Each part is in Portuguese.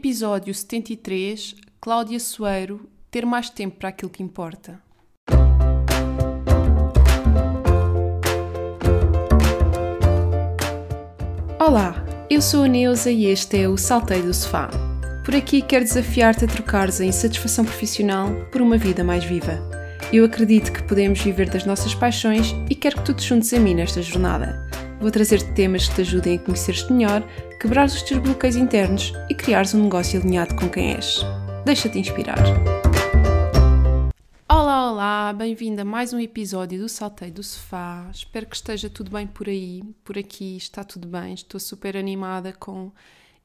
Episódio 73 Cláudia Soeiro Ter mais tempo para aquilo que importa. Olá, eu sou a Neuza e este é o Salteio do Sofá. Por aqui quero desafiar-te a trocares a insatisfação profissional por uma vida mais viva. Eu acredito que podemos viver das nossas paixões e quero que tu te juntes a mim nesta jornada. Vou trazer-te temas que te ajudem a conhecer-te melhor, quebrar os teus bloqueios internos e criares um negócio alinhado com quem és. Deixa-te inspirar. Olá, olá, bem-vindo a mais um episódio do Salteio do Sofá. Espero que esteja tudo bem por aí, por aqui está tudo bem. Estou super animada com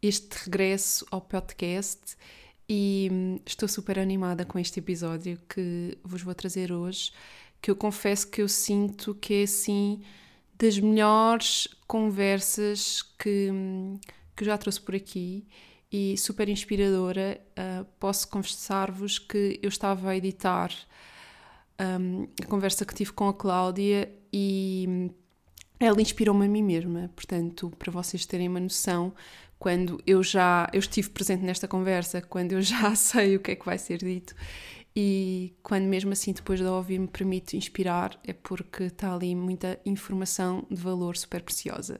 este regresso ao podcast e hum, estou super animada com este episódio que vos vou trazer hoje, que eu confesso que eu sinto que é assim das melhores conversas que, que já trouxe por aqui e super inspiradora. Uh, posso confessar-vos que eu estava a editar um, a conversa que tive com a Cláudia e ela inspirou-me a mim mesma. Portanto, para vocês terem uma noção, quando eu já eu estive presente nesta conversa, quando eu já sei o que é que vai ser dito e quando mesmo assim depois de ouvir me permite inspirar é porque está ali muita informação de valor super preciosa.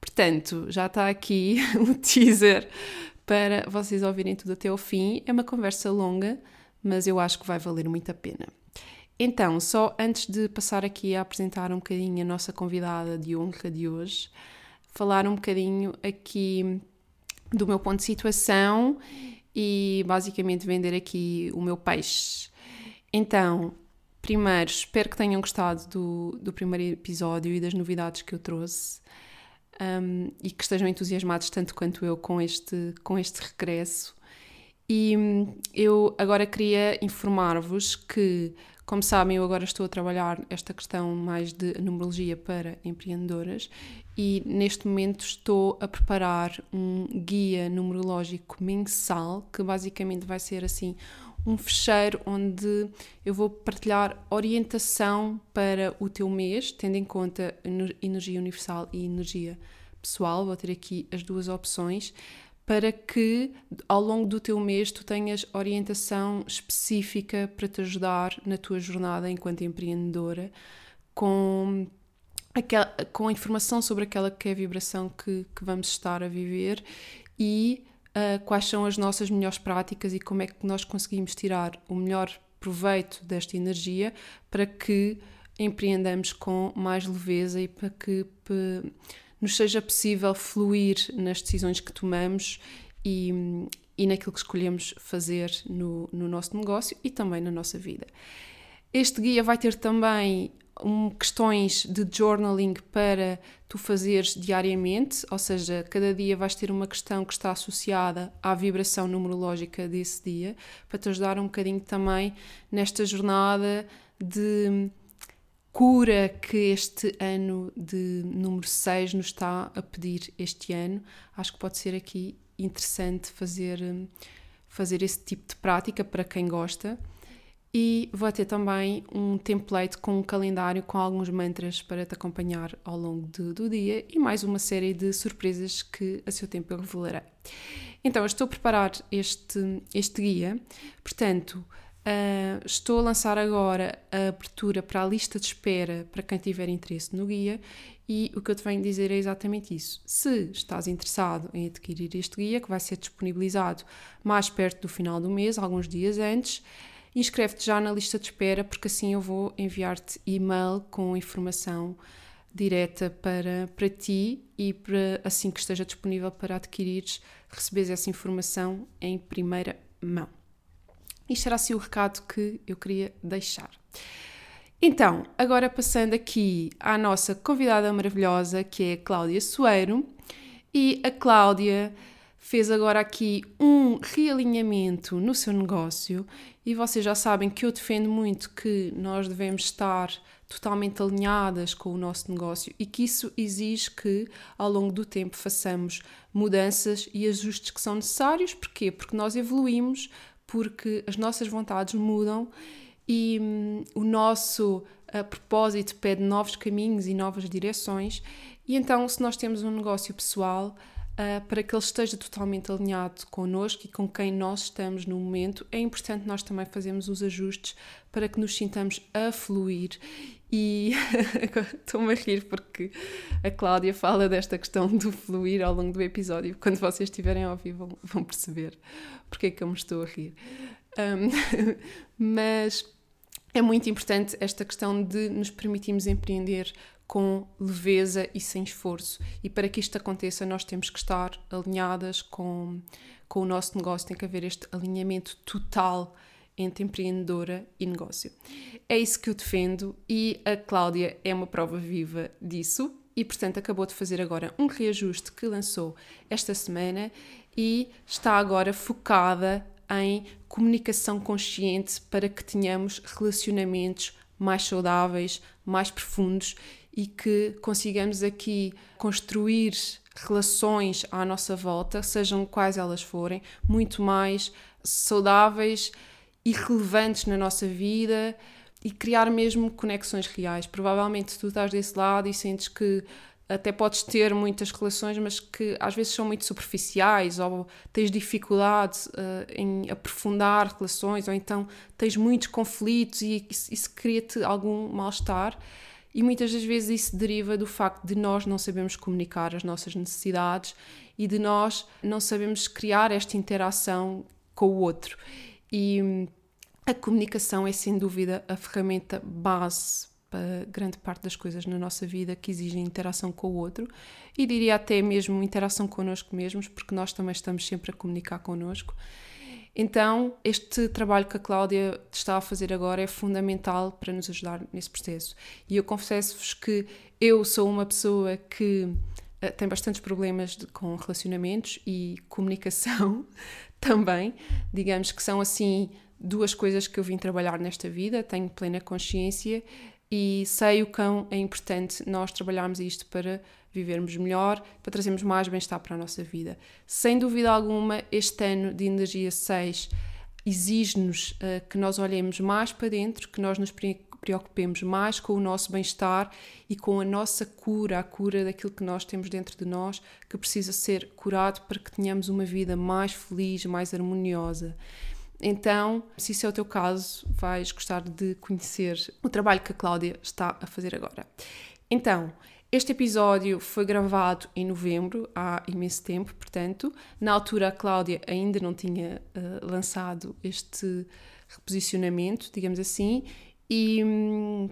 Portanto, já está aqui o teaser para vocês ouvirem tudo até ao fim. É uma conversa longa, mas eu acho que vai valer muito a pena. Então, só antes de passar aqui a apresentar um bocadinho a nossa convidada de honra de hoje, falar um bocadinho aqui do meu ponto de situação e basicamente vender aqui o meu peixe. Então, primeiro, espero que tenham gostado do, do primeiro episódio e das novidades que eu trouxe um, e que estejam entusiasmados tanto quanto eu com este, com este regresso. E hum, eu agora queria informar-vos que, como sabem, eu agora estou a trabalhar esta questão mais de numerologia para empreendedoras e neste momento estou a preparar um guia numerológico mensal que basicamente vai ser assim um fecheiro onde eu vou partilhar orientação para o teu mês, tendo em conta energia universal e energia pessoal. Vou ter aqui as duas opções para que ao longo do teu mês tu tenhas orientação específica para te ajudar na tua jornada enquanto empreendedora com aquela, com informação sobre aquela que é a vibração que, que vamos estar a viver e uh, quais são as nossas melhores práticas e como é que nós conseguimos tirar o melhor proveito desta energia para que empreendamos com mais leveza e para que nos seja possível fluir nas decisões que tomamos e, e naquilo que escolhemos fazer no, no nosso negócio e também na nossa vida. Este guia vai ter também um, questões de journaling para tu fazeres diariamente, ou seja, cada dia vais ter uma questão que está associada à vibração numerológica desse dia, para te ajudar um bocadinho também nesta jornada de cura que este ano de número 6 nos está a pedir este ano. Acho que pode ser aqui interessante fazer, fazer esse tipo de prática para quem gosta e vou ter também um template com um calendário com alguns mantras para te acompanhar ao longo do dia e mais uma série de surpresas que a seu tempo eu revelarei. Então, eu estou a preparar este, este guia, portanto, uh, estou a lançar agora a abertura para a lista de espera para quem tiver interesse no guia e o que eu te venho dizer é exatamente isso. Se estás interessado em adquirir este guia, que vai ser disponibilizado mais perto do final do mês, alguns dias antes, inscreve-te já na lista de espera, porque assim eu vou enviar-te e-mail com informação direta para, para ti e para assim que esteja disponível para adquirires, receberes essa informação em primeira mão. Isto era assim o recado que eu queria deixar. Então, agora passando aqui à nossa convidada maravilhosa, que é a Cláudia Soeiro, e a Cláudia fez agora aqui um realinhamento no seu negócio e vocês já sabem que eu defendo muito que nós devemos estar totalmente alinhadas com o nosso negócio e que isso exige que ao longo do tempo façamos mudanças e ajustes que são necessários. Porquê? Porque nós evoluímos, porque as nossas vontades mudam e hum, o nosso uh, propósito pede novos caminhos e novas direções. E então, se nós temos um negócio pessoal, uh, para que ele esteja totalmente alinhado connosco e com quem nós estamos no momento, é importante nós também fazermos os ajustes para que nos sintamos a fluir. E estou-me a rir porque a Cláudia fala desta questão do fluir ao longo do episódio. Quando vocês estiverem a ouvir, vão, vão perceber porque é que eu me estou a rir. Um, mas é muito importante esta questão de nos permitirmos empreender com leveza e sem esforço. E para que isto aconteça, nós temos que estar alinhadas com, com o nosso negócio, tem que haver este alinhamento total entre empreendedora e negócio. É isso que eu defendo e a Cláudia é uma prova viva disso e, portanto, acabou de fazer agora um reajuste que lançou esta semana e está agora focada em comunicação consciente para que tenhamos relacionamentos mais saudáveis, mais profundos e que consigamos aqui construir relações à nossa volta, sejam quais elas forem, muito mais saudáveis e relevantes na nossa vida e criar mesmo conexões reais. Provavelmente tu estás desse lado e sentes que até podes ter muitas relações, mas que às vezes são muito superficiais, ou tens dificuldade uh, em aprofundar relações, ou então tens muitos conflitos e isso, isso cria-te algum mal-estar. E muitas das vezes isso deriva do facto de nós não sabemos comunicar as nossas necessidades e de nós não sabemos criar esta interação com o outro. E hum, a comunicação é sem dúvida a ferramenta base para grande parte das coisas na nossa vida que exigem interação com o outro e diria até mesmo interação connosco mesmos, porque nós também estamos sempre a comunicar connosco. Então, este trabalho que a Cláudia está a fazer agora é fundamental para nos ajudar nesse processo. E eu confesso-vos que eu sou uma pessoa que tem bastantes problemas de, com relacionamentos e comunicação também. Digamos que são assim duas coisas que eu vim trabalhar nesta vida, tenho plena consciência e sei o quão é importante nós trabalharmos isto para vivermos melhor, para trazermos mais bem-estar para a nossa vida. Sem dúvida alguma, este ano de energia 6 exige-nos uh, que nós olhemos mais para dentro, que nós nos preocupemos mais com o nosso bem-estar e com a nossa cura, a cura daquilo que nós temos dentro de nós, que precisa ser curado para que tenhamos uma vida mais feliz, mais harmoniosa. Então, se isso é o teu caso, vais gostar de conhecer o trabalho que a Cláudia está a fazer agora. Então, este episódio foi gravado em novembro, há imenso tempo, portanto. Na altura, a Cláudia ainda não tinha uh, lançado este reposicionamento, digamos assim, e.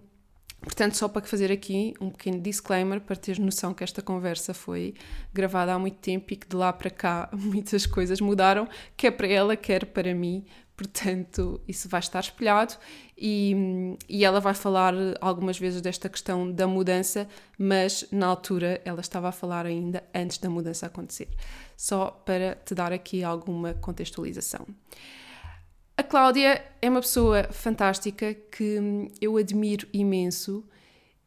Portanto, só para fazer aqui um pequeno disclaimer para teres noção que esta conversa foi gravada há muito tempo e que de lá para cá muitas coisas mudaram, quer para ela, quer para mim. Portanto, isso vai estar espelhado e, e ela vai falar algumas vezes desta questão da mudança, mas na altura ela estava a falar ainda antes da mudança acontecer. Só para te dar aqui alguma contextualização. A Cláudia é uma pessoa fantástica que eu admiro imenso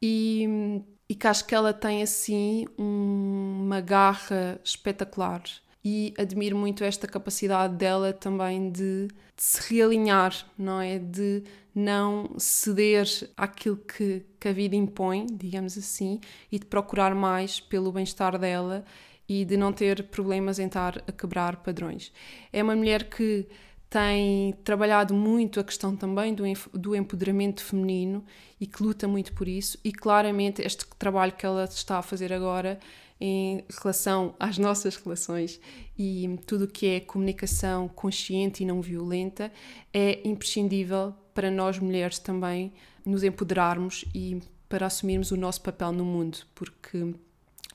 e, e que acho que ela tem assim uma garra espetacular. E admiro muito esta capacidade dela também de, de se realinhar, não é? De não ceder àquilo que, que a vida impõe, digamos assim, e de procurar mais pelo bem-estar dela e de não ter problemas em estar a quebrar padrões. É uma mulher que tem trabalhado muito a questão também do, do empoderamento feminino e que luta muito por isso, e claramente este trabalho que ela está a fazer agora em relação às nossas relações e tudo o que é comunicação consciente e não violenta é imprescindível para nós mulheres também nos empoderarmos e para assumirmos o nosso papel no mundo, porque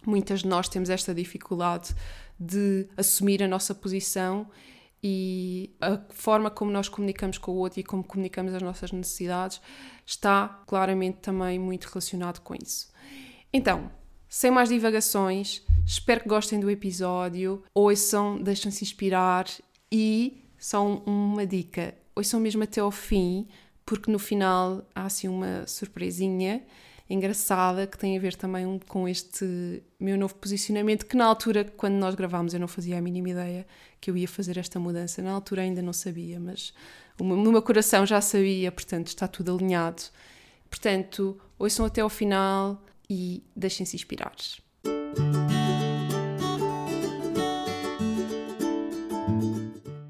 muitas de nós temos esta dificuldade de assumir a nossa posição e a forma como nós comunicamos com o outro e como comunicamos as nossas necessidades está claramente também muito relacionado com isso. Então, sem mais divagações, espero que gostem do episódio, ouçam, deixem-se inspirar e só uma dica, ouçam mesmo até ao fim, porque no final há assim uma surpresinha engraçada que tem a ver também com este meu novo posicionamento, que na altura, quando nós gravámos, eu não fazia a mínima ideia que eu ia fazer esta mudança. Na altura ainda não sabia, mas no meu coração já sabia, portanto está tudo alinhado. Portanto, ouçam até ao final e deixem-se inspirar.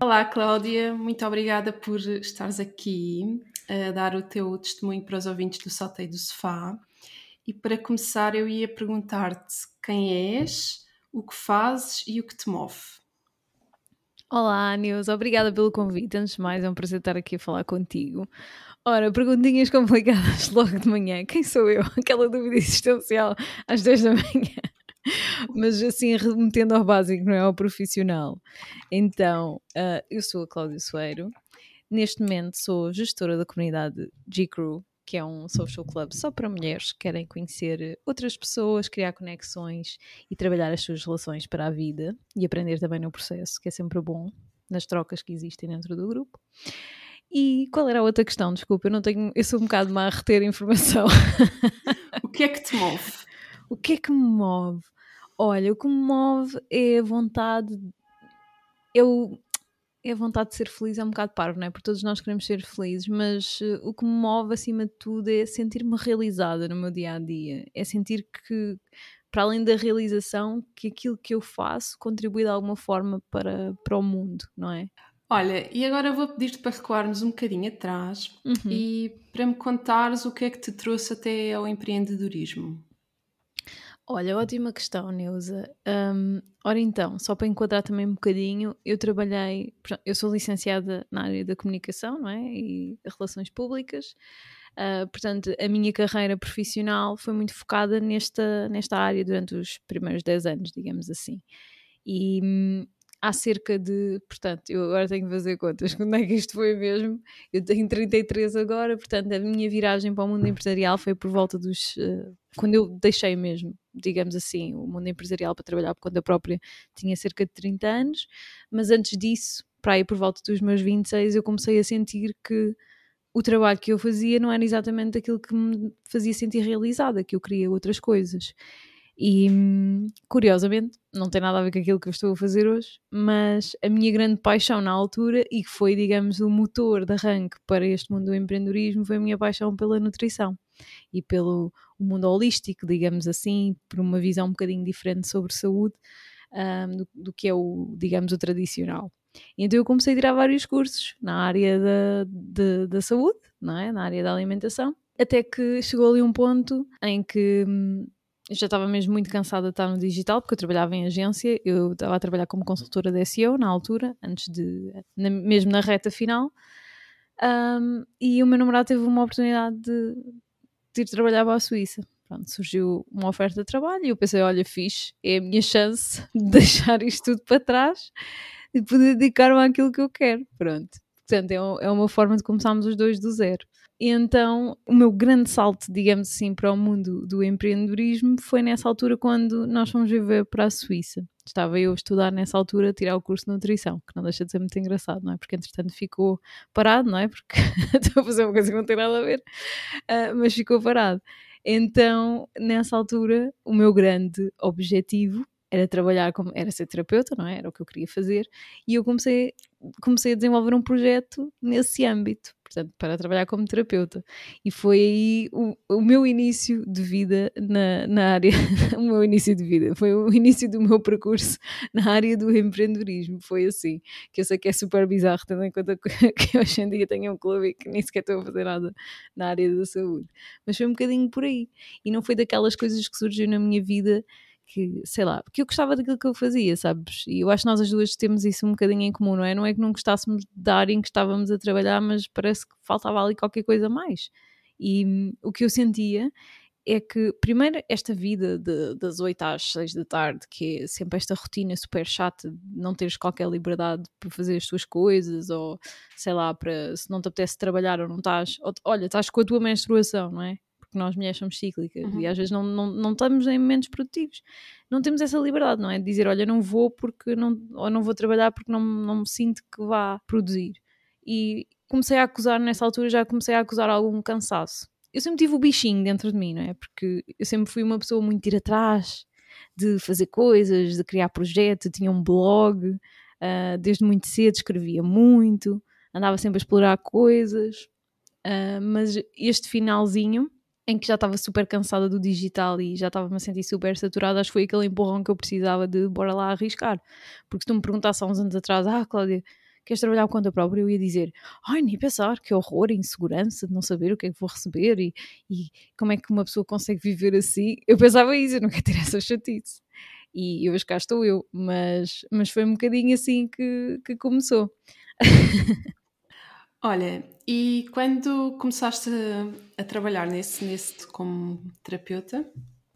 Olá, Cláudia, muito obrigada por estares aqui a dar o teu testemunho para os ouvintes do Salteio do Sofá. E para começar, eu ia perguntar-te quem és, o que fazes e o que te move. Olá, Nilce, obrigada pelo convite. Antes de mais, é um prazer estar aqui a falar contigo. Ora, perguntinhas complicadas logo de manhã. Quem sou eu? Aquela dúvida existencial às 10 da manhã. Mas assim, remetendo ao básico, não é? Ao profissional. Então, uh, eu sou a Cláudia Soeiro. Neste momento sou gestora da comunidade G-Crew, que é um social club só para mulheres que querem conhecer outras pessoas, criar conexões e trabalhar as suas relações para a vida e aprender também no processo, que é sempre bom nas trocas que existem dentro do grupo. E qual era a outra questão? Desculpa, eu não tenho, eu sou um bocado má a reter informação. o que é que te move? O que é que me move? Olha, o que me move é a vontade. Eu é a vontade de ser feliz é um bocado parvo, não é? Porque todos nós queremos ser felizes, mas uh, o que me move acima de tudo é sentir-me realizada no meu dia a dia. É sentir que, para além da realização, que aquilo que eu faço contribui de alguma forma para, para o mundo, não é? Olha, e agora vou pedir-te para recuarmos um bocadinho atrás uhum. e para me contares o que é que te trouxe até ao empreendedorismo. Olha, ótima questão, Neuza. Ora então, só para enquadrar também um bocadinho, eu trabalhei, eu sou licenciada na área da comunicação, não é? E relações públicas. Uh, portanto, a minha carreira profissional foi muito focada nesta, nesta área durante os primeiros 10 anos, digamos assim. E, hum, há cerca de, portanto, eu agora tenho que fazer contas, quando é que isto foi mesmo? Eu tenho 33 agora, portanto, a minha viragem para o mundo empresarial foi por volta dos. Uh, quando eu deixei mesmo, digamos assim, o mundo empresarial para trabalhar por conta própria, tinha cerca de 30 anos, mas antes disso, para aí por volta dos meus 26, eu comecei a sentir que o trabalho que eu fazia não era exatamente aquilo que me fazia sentir realizada, que eu queria outras coisas. E curiosamente, não tem nada a ver com aquilo que eu estou a fazer hoje, mas a minha grande paixão na altura e que foi, digamos, o motor de arranque para este mundo do empreendedorismo foi a minha paixão pela nutrição e pelo mundo holístico, digamos assim, por uma visão um bocadinho diferente sobre saúde um, do, do, que é o, digamos, o tradicional. Então eu comecei a tirar vários cursos na área da, de, da saúde, não é? na área da alimentação, até que chegou ali um ponto em que hum, eu já estava mesmo muito cansada de estar no digital, porque eu trabalhava em agência, eu estava a trabalhar como consultora de SEO na altura, antes de, na, mesmo na reta final, um, e o meu namorado teve uma oportunidade de, de ir trabalhar para a Suíça. Pronto, surgiu uma oferta de trabalho e eu pensei, olha, fixe, é a minha chance de deixar isto tudo para trás e poder dedicar-me àquilo que eu quero. Pronto. Portanto, é, é uma forma de começarmos os dois do zero. E então, o meu grande salto, digamos assim, para o mundo do empreendedorismo foi nessa altura quando nós fomos viver para a Suíça. Estava eu a estudar nessa altura, a tirar o curso de nutrição, que não deixa de ser muito engraçado, não é? Porque entretanto ficou parado, não é? Porque estou a fazer uma coisa que não tem nada a ver, uh, mas ficou parado. Então, nessa altura, o meu grande objetivo era trabalhar como era ser terapeuta, não é? Era o que eu queria fazer, e eu comecei comecei a desenvolver um projeto nesse âmbito, portanto, para trabalhar como terapeuta. E foi aí o, o meu início de vida na, na área, o meu início de vida, foi o início do meu percurso na área do empreendedorismo. Foi assim, que eu sei que é super bizarro, tendo em conta que, que hoje em dia tenho um clube e que nem sequer estou a fazer nada na área da saúde. Mas foi um bocadinho por aí. E não foi daquelas coisas que surgiu na minha vida que, sei lá, porque eu gostava daquilo que eu fazia, sabes? E eu acho que nós as duas temos isso um bocadinho em comum, não é? Não é que não gostássemos da área em que estávamos a trabalhar, mas parece que faltava ali qualquer coisa mais. E hum, o que eu sentia é que, primeiro, esta vida de, das 8 às 6 da tarde, que é sempre esta rotina super chata de não teres qualquer liberdade para fazer as tuas coisas, ou sei lá, para se não te apetece trabalhar ou não estás, olha, estás com a tua menstruação, não é? Porque nós mulheres somos cíclicas uhum. e às vezes não, não, não estamos em momentos produtivos. Não temos essa liberdade, não é? De dizer, olha, não vou porque não, ou não vou trabalhar porque não, não me sinto que vá produzir. E comecei a acusar, nessa altura já comecei a acusar algum cansaço. Eu sempre tive o bichinho dentro de mim, não é? Porque eu sempre fui uma pessoa muito ir atrás, de fazer coisas, de criar projetos, tinha um blog, uh, desde muito cedo escrevia muito, andava sempre a explorar coisas, uh, mas este finalzinho em que já estava super cansada do digital e já estava-me a sentir super saturada, acho que foi aquele empurrão que eu precisava de bora lá arriscar. Porque se tu me perguntasse há uns anos atrás, ah, Cláudia, queres trabalhar com conta própria? Eu ia dizer, ai, nem pensar, que horror, insegurança de não saber o que é que vou receber e, e como é que uma pessoa consegue viver assim. Eu pensava isso, eu não quero ter essa chatice. E hoje cá estou eu, mas, mas foi um bocadinho assim que, que começou. Olha, e quando começaste a, a, trabalhar nesse, nesse como terapeuta,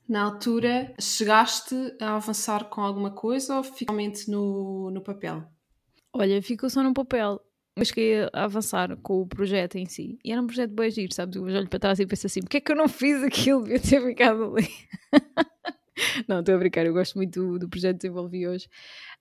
na altura chegaste a avançar com alguma coisa ou finalmente no, no papel? Olha, ficou só no papel. Mas cheguei a avançar com o projeto em si. E era um projeto bem giro, sabes? Eu olho para trás e penso assim: porque é que eu não fiz aquilo? Devia ter ficado ali. não, estou a brincar, eu gosto muito do, do projeto que desenvolvi hoje.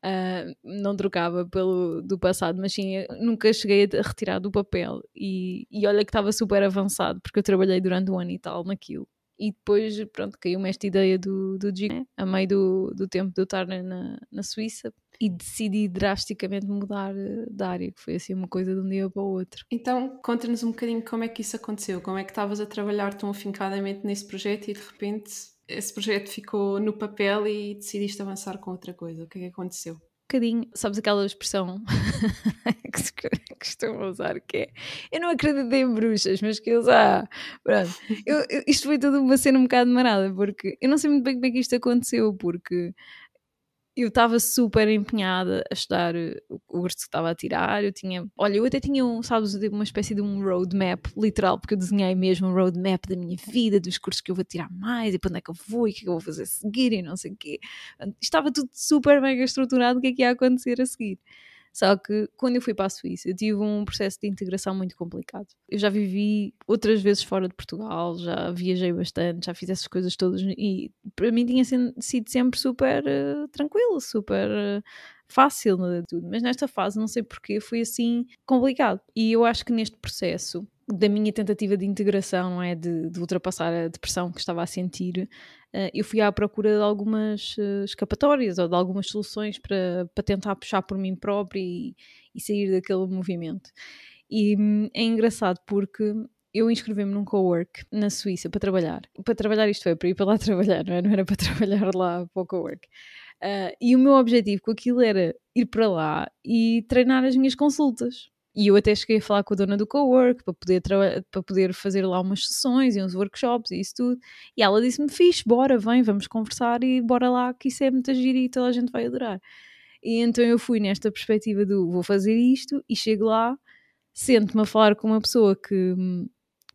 Uh, não trocava pelo do passado, mas sim, nunca cheguei a retirar do papel. E, e olha que estava super avançado, porque eu trabalhei durante um ano e tal naquilo. E depois, pronto, caiu-me esta ideia do, do né? a meio do, do tempo de eu estar na, na Suíça, e decidi drasticamente mudar eh, de área, que foi assim uma coisa de um dia para o outro. Então, conta-nos um bocadinho como é que isso aconteceu, como é que estavas a trabalhar tão afincadamente nesse projeto e de repente esse projeto ficou no papel e decidiste avançar com outra coisa. O que é que aconteceu? Um bocadinho, sabes aquela expressão que costumo usar, que é eu não acredito em bruxas, mas que eles, ah, pronto. Eu, eu, isto foi tudo uma cena um bocado marada, porque eu não sei muito bem como é que isto aconteceu, porque eu estava super empenhada a estudar eh, o curso que estava a tirar. Eu tinha, olha, eu até tinha um, sabes, uma espécie de um roadmap, literal, porque eu desenhei mesmo um roadmap da minha vida, dos cursos que eu vou tirar mais e para onde é que eu vou e o que é que eu vou fazer a seguir e não sei o quê. Estava tudo super mega estruturado o que é que ia acontecer a seguir. Só que quando eu fui para a Suíça, eu tive um processo de integração muito complicado. Eu já vivi outras vezes fora de Portugal, já viajei bastante, já fiz essas coisas todas e para mim tinha sido sempre super uh, tranquilo, super uh, fácil tudo. Mas nesta fase, não sei porquê, foi assim complicado. E eu acho que neste processo da minha tentativa de integração, não é? De, de, ultrapassar a depressão que estava a sentir, uh, eu fui à procura de algumas uh, escapatórias ou de algumas soluções para, para tentar puxar por mim própria e, e sair daquele movimento. E hum, é engraçado porque eu inscrevi-me num co-work na Suíça para trabalhar. Para trabalhar isto foi para ir para lá trabalhar, não, é? não era para trabalhar lá para o co-work. Uh, e o meu objetivo com aquilo era ir para lá e treinar as minhas consultas. E eu até cheguei a falar com a dona do cowork para poder, para poder fazer lá umas sessões e uns workshops e isso tudo. E ela disse-me: Fixe, bora, vem, vamos conversar e bora lá, que isso é muito giro e toda a gente vai adorar. E então eu fui nesta perspectiva do vou fazer isto e chego lá, sento-me a falar com uma pessoa que,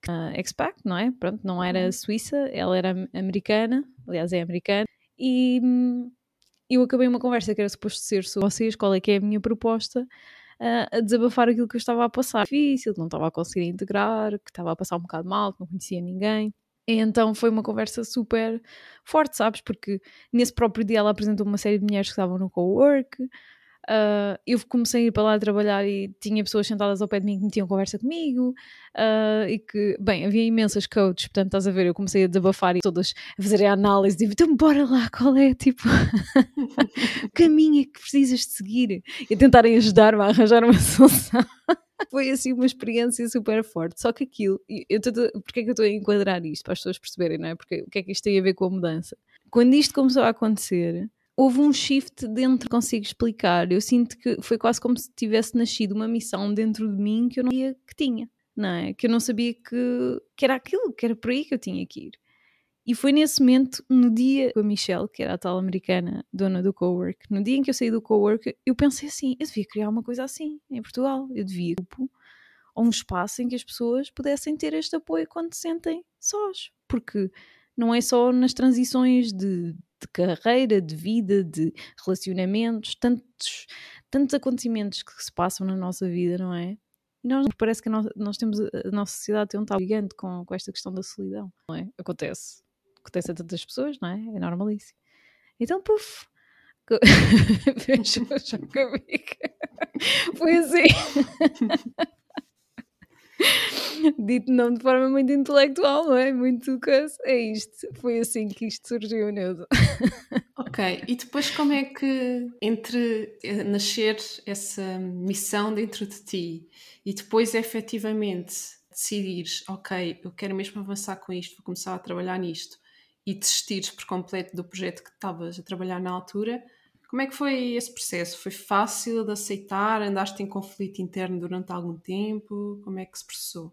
que uh, expat, não é? Pronto, não era uhum. suíça, ela era americana, aliás é americana, e hum, eu acabei uma conversa que era suposto ser sobre vocês, qual é que é a minha proposta, a desabafar aquilo que eu estava a passar. Difícil, que não estava a conseguir integrar, que estava a passar um bocado mal, que não conhecia ninguém. Então foi uma conversa super forte, sabes? Porque nesse próprio dia ela apresentou uma série de mulheres que estavam no co-work, Uh, eu comecei a ir para lá trabalhar e tinha pessoas sentadas ao pé de mim que me tinham conversa comigo uh, e que, bem, havia imensas coaches, portanto, estás a ver, eu comecei a desabafar e todas a fazerem a análise, tipo, então bora lá, qual é, tipo, o caminho é que precisas de seguir e tentarem ajudar-me a arranjar uma solução. Foi assim uma experiência super forte. Só que aquilo, eu tô, porque é que eu estou a enquadrar isto para as pessoas perceberem, não é? Porque o que é que isto tem a ver com a mudança? Quando isto começou a acontecer, houve um shift dentro, consigo explicar. Eu sinto que foi quase como se tivesse nascido uma missão dentro de mim que eu não sabia que tinha, não é? Que eu não sabia que, que era aquilo, que era por aí que eu tinha que ir. E foi nesse momento, no dia com a Michelle, que era a tal americana, dona do cowork, no dia em que eu saí do cowork, eu pensei assim: eu devia criar uma coisa assim em Portugal. Eu devia grupo ou um espaço em que as pessoas pudessem ter este apoio quando se sentem sós. Porque não é só nas transições de, de carreira, de vida, de relacionamentos, tantos, tantos acontecimentos que se passam na nossa vida, não é? E nós parece que nós, nós temos a nossa sociedade tem um tal gigante com, com esta questão da solidão, não é? Acontece. Acontece a tantas pessoas, não é? É normalíssimo. Então, puf, Foi assim. Dito não de forma muito intelectual, não é? Muito coisa. É isto. Foi assim que isto surgiu, Neuza. Ok, e depois como é que entre eh, nascer essa missão dentro de ti e depois efetivamente decidires, ok, eu quero mesmo avançar com isto, vou começar a trabalhar nisto e desistires por completo do projeto que estavas a trabalhar na altura, Como é que foi esse processo? Foi fácil de aceitar? Andaste em conflito interno durante algum tempo? Como é que se processou?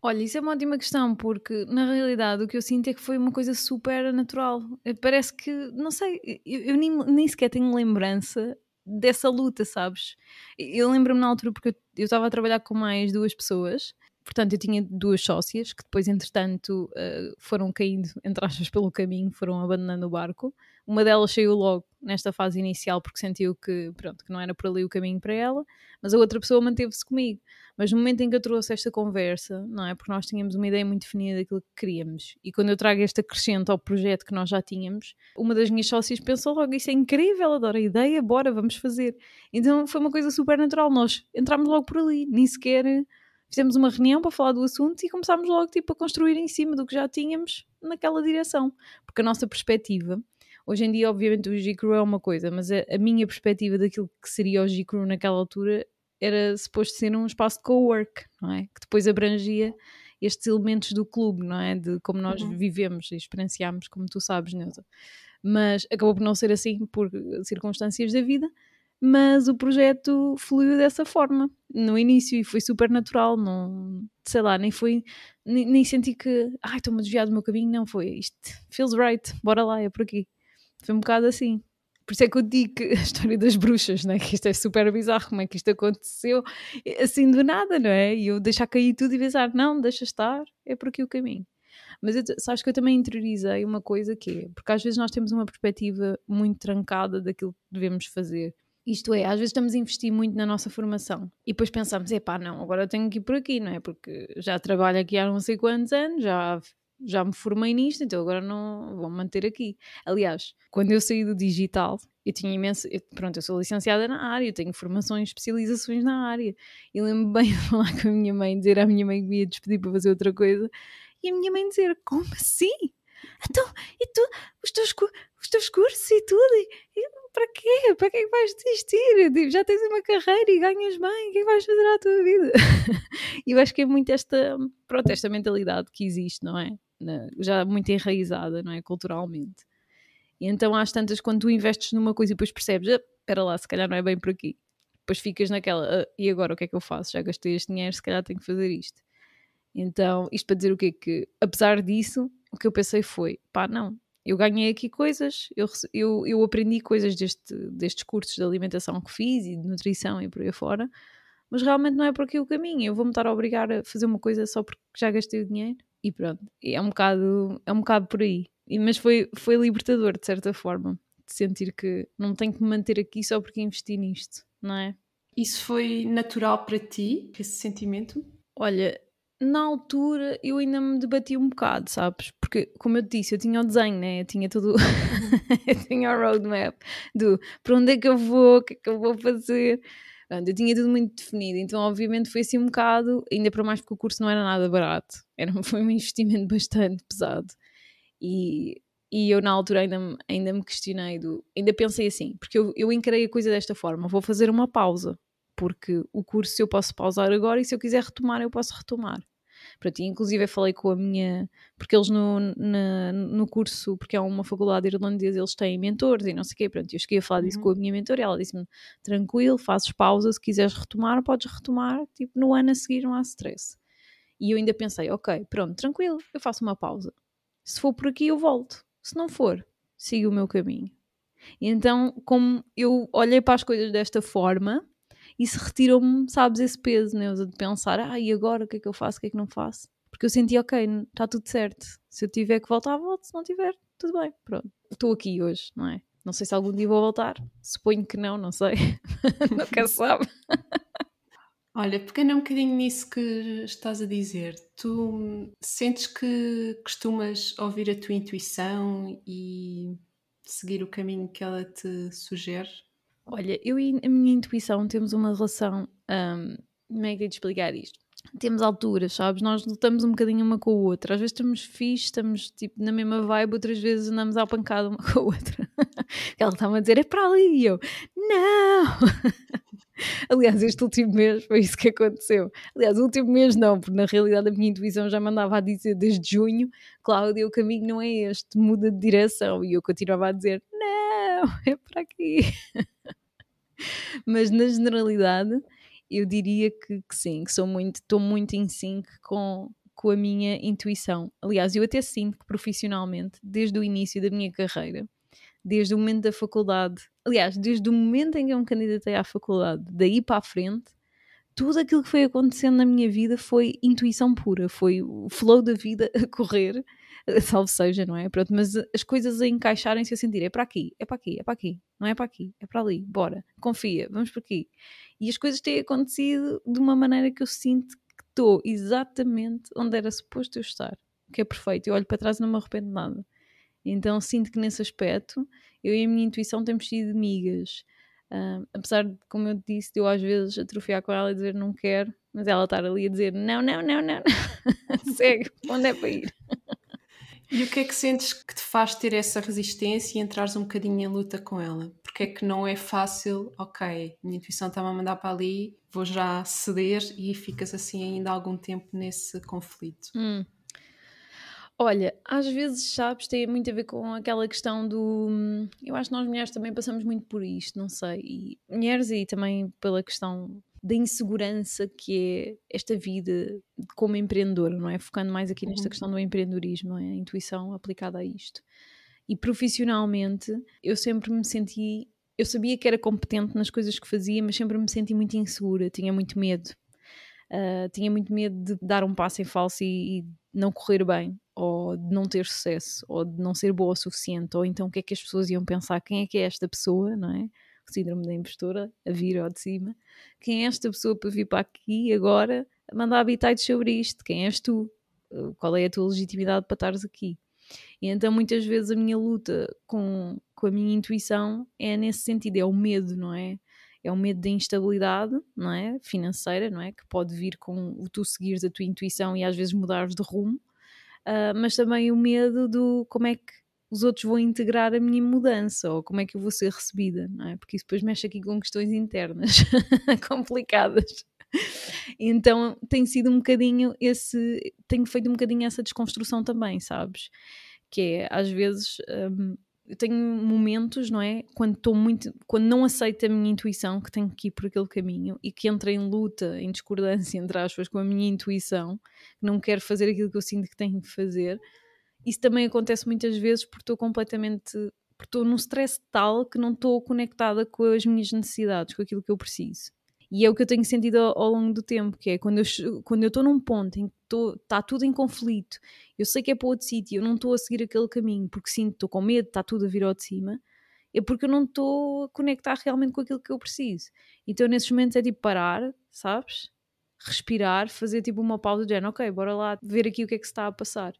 Olha, isso é uma ótima questão, porque na realidade o que eu sinto é que foi uma coisa super natural. Eh, parece que, não sei, eu, eu nem, nem sequer tenho lembrança dessa luta, sabes? Eu lembro-me na altura porque eu estava a trabalhar com mais duas pessoas portanto, eu tinha duas sócias que depois, entretanto, uh, foram caindo, entre aspas, pelo caminho, foram abandonando o barco. Uma delas saiu logo nesta fase inicial porque sentiu que, pronto, que não era por ali o caminho para ela, mas a outra pessoa manteve-se comigo. Mas no momento em que eu trouxe esta conversa, não é? Porque nós tínhamos uma ideia muito definida daquilo que queríamos. E quando eu trago este acrescento ao projeto que nós já tínhamos, uma das minhas sócias pensou logo: Isso é incrível, adoro a ideia, bora, vamos fazer. Então foi uma coisa super natural. Nós entramos logo por ali, nem sequer fizemos uma reunião para falar do assunto e começámos logo tipo, a construir em cima do que já tínhamos naquela direção. Porque a nossa perspectiva, hoje em dia, obviamente, o G-Crew é uma coisa, mas a, a, minha perspectiva daquilo que seria o G-Crew naquela altura era suposto ser um espaço de co-work, não é? Que depois abrangia estes elementos do clube, não é? De como nós uhum. vivemos e experienciamos, como tu sabes, Neuza. Mas acabou por não ser assim por circunstâncias da vida mas o projeto fluiu dessa forma no início e foi super natural, não sei lá, nem foi, nem, nem senti que ai, estou-me a desviar do meu caminho, não foi isto feels right, bora lá, é por aqui. Foi um bocado assim. Por isso é que eu digo que a história das bruxas, né? que isto é super bizarro, como é que isto aconteceu assim do nada, não é? E eu deixar cair tudo e pensar, não, deixa estar, é por aqui o caminho. Mas eu, sabes que eu também interiorizei uma coisa que é, porque às vezes nós temos uma perspectiva muito trancada daquilo que devemos fazer isto é, às vezes estamos a investir muito na nossa formação e depois pensamos, epá, não, agora tenho que ir por aqui, não é? Porque já trabalho aqui há não sei quantos anos, já, já me formei nisto, então agora não vou manter aqui. Aliás, quando eu saí do digital, eu tinha imenso. Eu, pronto, eu sou licenciada na área, eu tenho formações, especializações na área. E lembro-me bem de falar com a minha mãe, dizer à minha mãe que me ia despedir para fazer outra coisa, e a minha mãe dizer: Como assim? Então, e tu, os teus, os teus cursos e tudo, e, e para quê? Para que é que vais desistir? Já tens uma carreira e ganhas bem, o que é que vais fazer à tua vida? e eu acho que é muito esta, pronto, esta mentalidade que existe, não é? Já muito enraizada, não é? Culturalmente. E então às tantas, quando tu investes numa coisa e depois percebes, ah, espera lá, se calhar não é bem por aqui. Depois ficas naquela, ah, e agora o que é que eu faço? Já gastei este dinheiro, se calhar tenho que fazer isto. Então, isto para dizer o quê? Que apesar disso, o que eu pensei foi, pá, não, eu ganhei aqui coisas, eu, eu, eu aprendi coisas deste, destes cursos de alimentação que fiz e de nutrição e por aí fora, mas realmente não é por aqui o caminho. Eu vou-me estar a obrigar a fazer uma coisa só porque já gastei o dinheiro e pronto. É um bocado, é um bocado por aí. E, mas foi, foi libertador, de certa forma, de sentir que não tenho que me manter aqui só porque investi nisto, não é? Isso foi natural para ti, esse sentimento? Olha, na altura eu ainda me debati um bocado, sabes? Porque, como eu te disse, eu tinha o desenho, né? Eu tinha tudo. eu tinha o roadmap do para onde é que eu vou, o que é que eu vou fazer. Eu tinha tudo muito definido, então, obviamente, foi assim um bocado, ainda para mais porque o curso não era nada barato, era, foi um investimento bastante pesado. E, e eu, na altura, ainda, ainda me questionei, do, ainda pensei assim, porque eu, eu encarei a coisa desta forma: vou fazer uma pausa, porque o curso eu posso pausar agora e se eu quiser retomar, eu posso retomar. Pronto, e inclusive eu falei com a minha, porque eles no, na, no curso, porque é uma faculdade irlandesa, eles têm mentores e não sei o quê, pronto, eu cheguei a falar disso uhum. com a minha mentora e ela disse-me, tranquilo, fazes pausa, se quiseres retomar, podes retomar, tipo, no ano a seguir não há stress. E eu ainda pensei, ok, pronto, tranquilo, eu faço uma pausa. Se for por aqui eu volto, se não for, sigo o meu caminho. E então, como eu olhei para as coisas desta forma, isso retirou-me, sabes, esse peso, né? de pensar, ah, e agora o que é que eu faço, o que é que não faço? Porque eu senti, ok, está tudo certo. Se eu tiver que voltar, volto. Se não tiver, tudo bem, pronto. Estou aqui hoje, não é? Não sei se algum dia vou voltar. Suponho que não, não sei. Nunca sabe. Olha, pegando um bocadinho nisso que estás a dizer, tu sentes que costumas ouvir a tua intuição e seguir o caminho que ela te sugere? Olha, eu e a minha intuição temos uma relação. Como é que eu te explicar isto? Temos alturas, sabes? Nós lutamos um bocadinho uma com a outra. Às vezes estamos fixe, estamos tipo na mesma vibe, outras vezes andamos à pancada uma com a outra. Ela estava a dizer é para ali e eu, não! Aliás, este último mês foi isso que aconteceu. Aliás, o último mês não, porque na realidade a minha intuição já mandava a dizer desde junho: Cláudia, o caminho não é este, muda de direção. E eu continuava a dizer: não, é para aqui. Mas na generalidade, eu diria que, que sim, que sou muito, estou muito em sync com, com a minha intuição. Aliás, eu até sinto que profissionalmente, desde o início da minha carreira, desde o momento da faculdade, aliás, desde o momento em que eu me candidatei à faculdade, daí para a frente, tudo aquilo que foi acontecendo na minha vida foi intuição pura, foi o flow da vida a correr, salvo seja, não é? Pronto, mas as coisas a encaixarem-se a sentir, é para aqui, é para aqui, é para aqui, não é para aqui, é para ali, bora, confia, vamos por aqui. E as coisas têm acontecido de uma maneira que eu sinto que estou exatamente onde era suposto eu estar, que é perfeito. Eu olho para trás e não me arrependo de nada. Então sinto que nesse aspecto eu e a minha intuição temos sido amigas. Apesar de, como eu disse, eu às vezes atrofiar com ela e dizer não quero, mas ela estar ali a dizer não, não, não, não, segue, onde é para ir? E o que é que sentes que te faz ter essa resistência e entrares um bocadinho em luta com ela? Porque é que não é fácil, ok, minha intuição está-me a mandar para ali, vou já ceder e ficas assim ainda algum tempo nesse conflito? Hum. Olha, às vezes, sabes, tem muito a ver com aquela questão do. Eu acho que nós mulheres também passamos muito por isto, não sei. E mulheres e também pela questão da insegurança que é esta vida como empreendedora, não é? Focando mais aqui nesta uhum. questão do empreendedorismo, é? A intuição aplicada a isto. E profissionalmente, eu sempre me senti. Eu sabia que era competente nas coisas que fazia, mas sempre me senti muito insegura, tinha muito medo. Uh, tinha muito medo de dar um passo em falso e, e não correr bem ou de não ter sucesso, ou de não ser boa o suficiente, ou então o que é que as pessoas iam pensar, quem é que é esta pessoa, não é? Síndrome da impostora, a vir ao de cima. Quem é esta pessoa para vir para aqui agora a mandar sobre isto? Quem és tu? Qual é a tua legitimidade para estares aqui? E então muitas vezes a minha luta com, com a minha intuição é nesse sentido, é o medo, não é? É o medo da instabilidade, não é? Financeira, não é? Que pode vir com o tu seguires a tua intuição e às vezes mudares de rumo uh, mas também o medo do como é que os outros vão integrar a minha mudança ou como é que eu vou ser recebida, não é? Porque isso depois mexe aqui com questões internas complicadas. Então tem sido um bocadinho esse. Tenho feito um bocadinho essa desconstrução também, sabes? Que é às vezes. Um, eu tenho momentos, não é? Quando estou muito, quando não aceito a minha intuição, que tenho que ir por aquele caminho e que entro em luta, em discordância, entre aspas, com a minha intuição, que não quero fazer aquilo que eu sinto que tenho que fazer. Isso também acontece muitas vezes porque estou completamente, porque estou num stress tal que não estou conectada com as minhas necessidades, com aquilo que eu preciso. E é o que eu tenho sentido ao, ao longo do tempo, que é quando eu quando eu estou num ponto em que está tudo em conflito, eu sei que é para outro sítio, eu não estou a seguir aquele caminho porque sinto, estou com medo, está tudo a vir ao de cima, é porque eu não estou a conectar realmente com aquilo que eu preciso. Então nesses momentos é tipo parar, sabes? Respirar, fazer tipo uma pausa de género, ok, bora lá ver aqui o que é que se está a passar.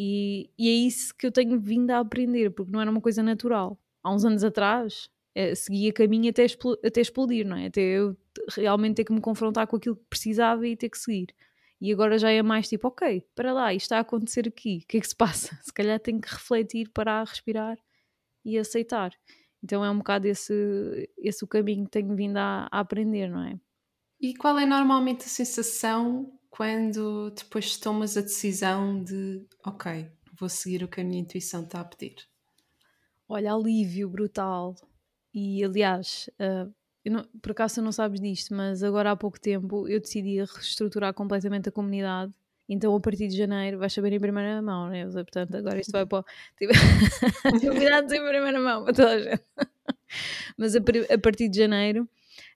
E, e é isso que eu tenho vindo a aprender, porque não era uma coisa natural. Há uns anos atrás, é, seguia caminho até, até explodir, não é? Até eu realmente ter que me confrontar com aquilo que precisava e ter que seguir. E agora já é mais tipo, ok, para lá, isto está a acontecer aqui, o que é que se passa? Se calhar tenho que refletir, parar, respirar e aceitar. Então é um bocado esse, esse o caminho que tenho vindo a, a aprender, não é? E qual é normalmente a sensação quando depois tomas a decisão de, ok, vou seguir o que a minha intuição está a pedir? Olha, alívio brutal. E aliás, uh, não, por acaso tu não sabes disto, mas agora há pouco tempo eu decidi reestruturar completamente a comunidade. Então, a partir de janeiro, vais saber em primeira mão, né? Portanto, agora isto vai para. Tipo, em primeira mão para toda a gente. Mas a, a, partir de janeiro,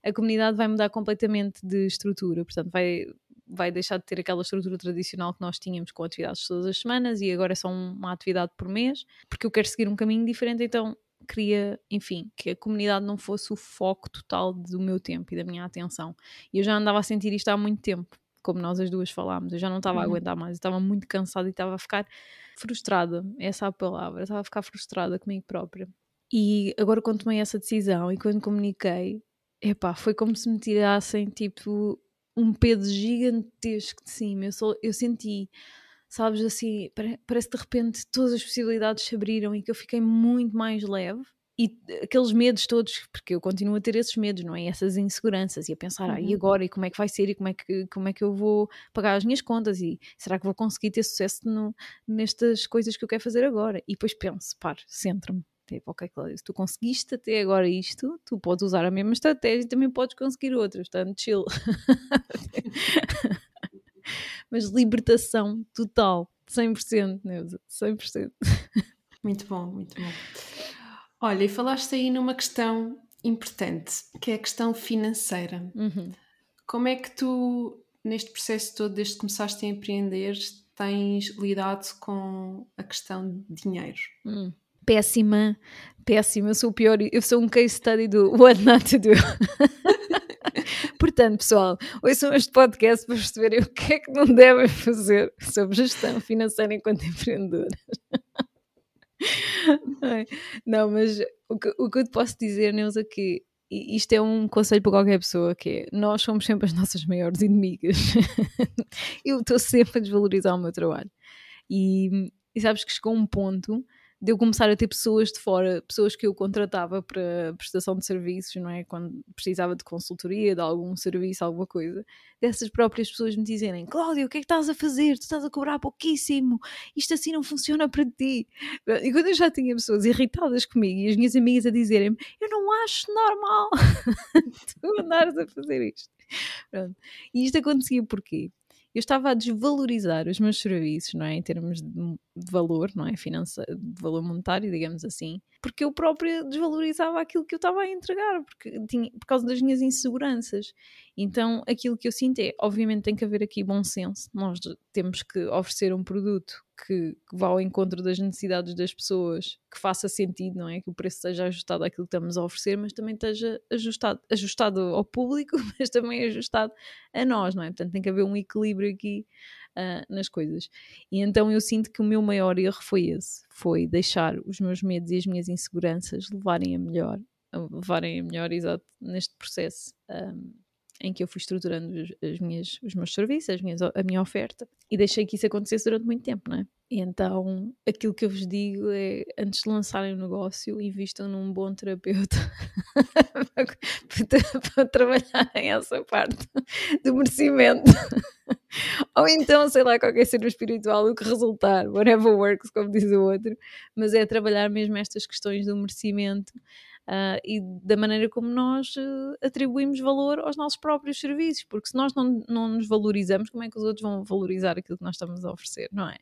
a comunidade vai mudar completamente de estrutura. Portanto, vai, vai deixar de ter aquela estrutura tradicional que nós tínhamos com atividades todas as semanas e agora é só uma atividade por mês, porque eu quero seguir um caminho diferente. Então, queria, enfim, que a comunidade não fosse o foco total do meu tempo e da minha atenção. E eu já andava a sentir isto há muito tempo, como nós as duas falámos. Eu já não estava uhum. a aguentar mais, eu estava muito cansada e estava a ficar frustrada. Essa é a palavra, estava a ficar frustrada comigo própria. E agora, quando tomei essa decisão e quando comuniquei, epá, foi como se me tirassem tipo um peso gigantesco de cima. Eu, só, eu senti sabes, assim, parece de repente todas as possibilidades se abriram e que eu fiquei muito mais leve. E aqueles medos todos, porque eu continuo a ter esses medos, não é? Essas inseguranças e a pensar, uhum. ah, e agora? E como é que vai ser? E como é que, como é que eu vou pagar as minhas contas? E será que vou conseguir ter sucesso no, nestas coisas que eu quero fazer agora? E depois penso, pare, centro-me, Tipo, ok, Cláudia, se tu conseguiste até agora isto, tu podes usar a mesma estratégia e também podes conseguir outras, portanto, chill. Mas libertação total, 100%, Neuza, 100%. Muito bom, muito bom. Olha, e falaste aí numa questão importante, que é a questão financeira. Uhum. Como é que tu, neste processo todo, desde que começaste a empreender, tens lidado com a questão de dinheiro? Hum. Péssima, péssima. Eu sou o pior. Eu sou um case study do What Not to Do. Portanto, pessoal, ouçam este podcast para perceberem o que é que não devem fazer sobre gestão financeira enquanto empreendedoras. não, mas o que, o que eu te posso dizer, Neuza, é que isto é um conselho para qualquer pessoa, que é, nós somos sempre as nossas maiores inimigas. eu estou sempre a desvalorizar o meu trabalho. E, e sabes que chegou um ponto de eu começar a ter pessoas de fora, pessoas que eu contratava para prestação de serviços, não é? Quando precisava de consultoria, de algum serviço, alguma coisa, dessas próprias pessoas me dizerem: Cláudia, o que é que estás a fazer? Tu estás a cobrar pouquíssimo, isto assim não funciona para ti. E quando eu já tinha pessoas irritadas comigo e as minhas amigas a dizerem-me: Eu não acho normal tu andares a fazer isto. Pronto. E isto acontecia porquê? eu estava a desvalorizar os meus serviços, não é? Em termos de, de valor, não é? Financeiro, de valor monetário, digamos assim, porque eu própria desvalorizava aquilo que eu estava a entregar, porque tinha, por causa das minhas inseguranças. Então, aquilo que eu sinto é, obviamente, tem que haver aqui bom senso. Nós temos que oferecer um produto que, que vá ao encontro das necessidades das pessoas, que faça sentido, não é? Que o preço seja ajustado àquilo que estamos a oferecer, mas também esteja ajustado, ajustado ao público, mas também ajustado a nós, não é? Portanto, tem que haver um equilíbrio aqui uh, nas coisas. E então eu sinto que o meu maior erro foi esse: foi deixar os meus medos e as minhas inseguranças levarem a melhor, levarem a melhor, exato, neste processo. Um, em que eu fui estruturando as minhas, os meus serviços, as minhas, a minha oferta e deixei que isso acontecesse durante muito tempo, não é? Então aquilo que eu vos digo é antes de lançarem o um negócio, invistam num bom terapeuta para, para trabalharem essa parte do merecimento. Ou então, sei lá, qualquer ser espiritual, o que resultar, whatever works, como diz o outro, mas é trabalhar mesmo estas questões do merecimento uh, e da maneira como nós uh, atribuímos valor aos nossos próprios serviços, porque se nós não, não nos valorizamos, como é que os outros vão valorizar aquilo que nós estamos a oferecer, não é?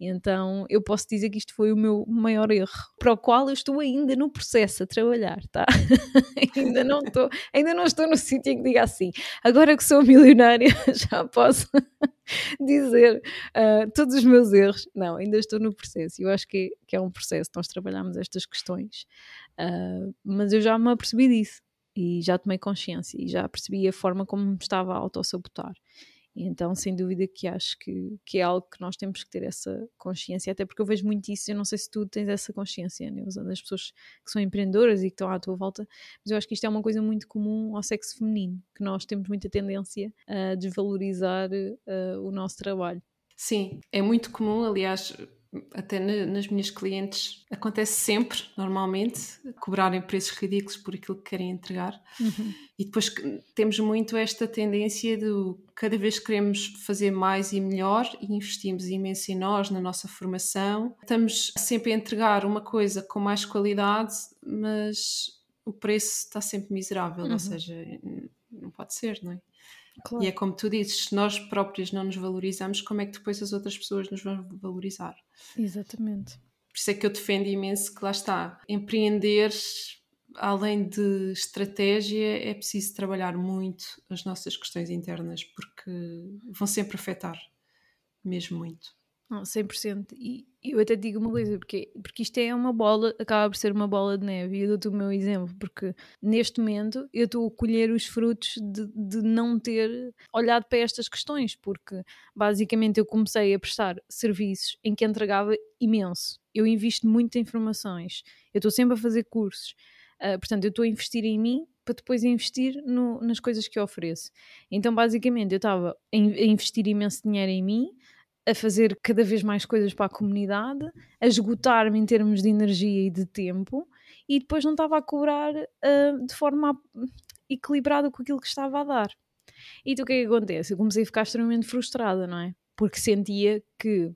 Então eu posso dizer que isto foi o meu maior erro, para o qual eu estou ainda no processo a trabalhar, tá? ainda não estou, ainda não estou no sítio em que diga assim, agora que sou milionária já posso dizer uh, todos os meus erros. Não, ainda estou no processo. Eu acho que, que é um processo, nós trabalhamos estas questões, uh, mas eu já me apercebi disso e já tomei consciência e já percebi a forma como me estava a autossabotar. Então, sem dúvida que acho que, que é algo que nós temos que ter essa consciência, até porque eu vejo muito isso, eu não sei se tu tens essa consciência, né? usando as pessoas que são empreendedoras e que estão à tua volta, mas eu acho que isto é uma coisa muito comum ao sexo feminino, que nós temos muita tendência a desvalorizar uh, o nosso trabalho. Sim, é muito comum, aliás, até nas minhas clientes acontece sempre, normalmente, cobrarem preços ridículos por aquilo que querem entregar. Uhum. E depois temos muito esta tendência de cada vez queremos fazer mais e melhor e investimos imenso em nós, na nossa formação. Estamos sempre a entregar uma coisa com mais qualidade, mas o preço está sempre miserável, uhum. ou seja, não pode ser, não é? Claro. E é como tu dizes, se nós próprios não nos valorizamos, como é que depois as outras pessoas nos vão valorizar? Exatamente. Por isso é que eu defendo imenso que lá está. Empreender, além de estratégia, é preciso trabalhar muito as nossas questões internas, porque vão sempre afetar, mesmo muito. Não, 100%. E eu até digo uma coisa, porque, porque isto é uma bola, acaba por ser uma bola de neve. E eu dou-te o meu exemplo, porque neste momento eu estou a colher os frutos de, de não ter olhado para estas questões, porque basicamente eu comecei a prestar serviços em que entregava imenso. Eu invisto muito em informações, eu estou sempre a fazer cursos. Uh, portanto, eu estou a investir em mim para depois investir no, nas coisas que eu ofereço. Então, basicamente, eu estava a investir imenso dinheiro em mim, a fazer cada vez mais coisas para a comunidade, a esgotar-me em termos de energia e de tempo, e depois não estava a cobrar uh, de forma equilibrada com aquilo que estava a dar. E então o que é que acontece? Eu comecei a ficar extremamente frustrada, não é? Porque sentia que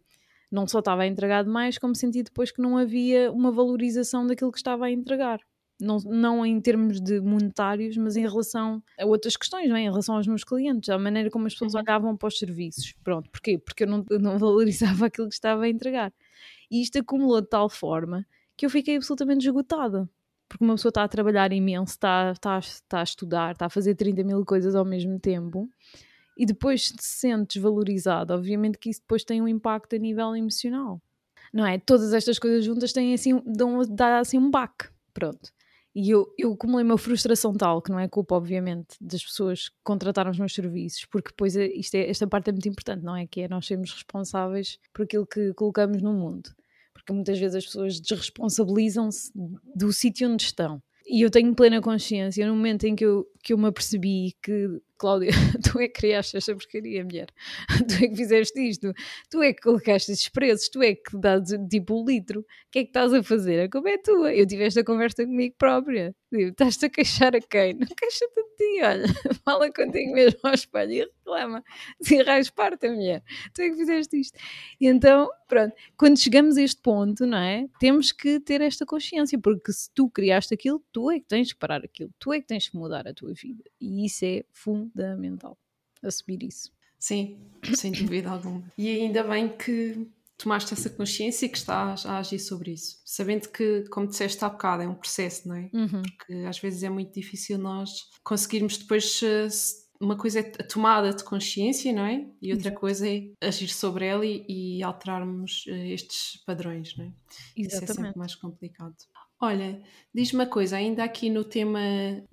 Não só estava a entregar demais, como senti depois que não havia uma valorização daquilo que estava a entregar. Não, não em termos de monetários, mas em relação a outras questões, é? em relação aos meus clientes, à maneira como as pessoas uhum. olhavam para os serviços. Pronto, porquê? Porque eu não, não valorizava aquilo que estava a entregar. E isto acumulou de tal forma que eu fiquei absolutamente esgotada porque uma pessoa está a trabalhar imenso, está, está, está a estudar, está a fazer 30 mil coisas ao mesmo tempo e depois se sente desvalorizado, obviamente que isso depois tem um impacto a nível emocional. Não é? Todas estas coisas juntas têm assim, dão, dá assim um baque. Pronto. E eu, eu acumulei uma frustração tal, que não é culpa, obviamente, das pessoas que contrataram os meus serviços, porque depois é, isto é, esta parte é muito importante, não é? Que é nós sermos responsáveis por aquilo que colocamos no mundo porque muitas vezes as pessoas desresponsabilizam-se do sítio onde estão. E eu tenho plena consciência, no momento em que eu, que eu me apercebi que Cláudia, tu é que criaste esta porcaria, mulher. Tu é que fizeste isto. Tu é que colocaste estes preços. Tu é que dás tipo um litro. O que é que estás a fazer? A culpa é tua. Eu tive esta conversa comigo própria. Estás-te a queixar a quem? Não queixa-te de ti, olha. Fala contigo mesmo ao espelho e reclama. Se parte, mulher. Tu é que fizeste isto. E então, pronto. Quando chegamos a este ponto, não é? Temos que ter esta consciência. Porque se tu criaste aquilo, tu é que tens que parar aquilo. Tu é que tens que mudar a tua vida. E isso é fundamental assumir isso. Sim, sem dúvida alguma. E ainda bem que tomaste essa consciência e que estás a agir sobre isso, sabendo que, como disseste há bocado, é um processo, não é? Uhum. Porque às vezes é muito difícil nós conseguirmos depois. Eh, uma coisa é a tomada de consciência, não é? E outra Exato. coisa é agir sobre ela e, e alterarmos eh, estes padrões, não é? Exatamente. Isso é sempre mais complicado. Olha, diz-me uma coisa, ainda aqui no tema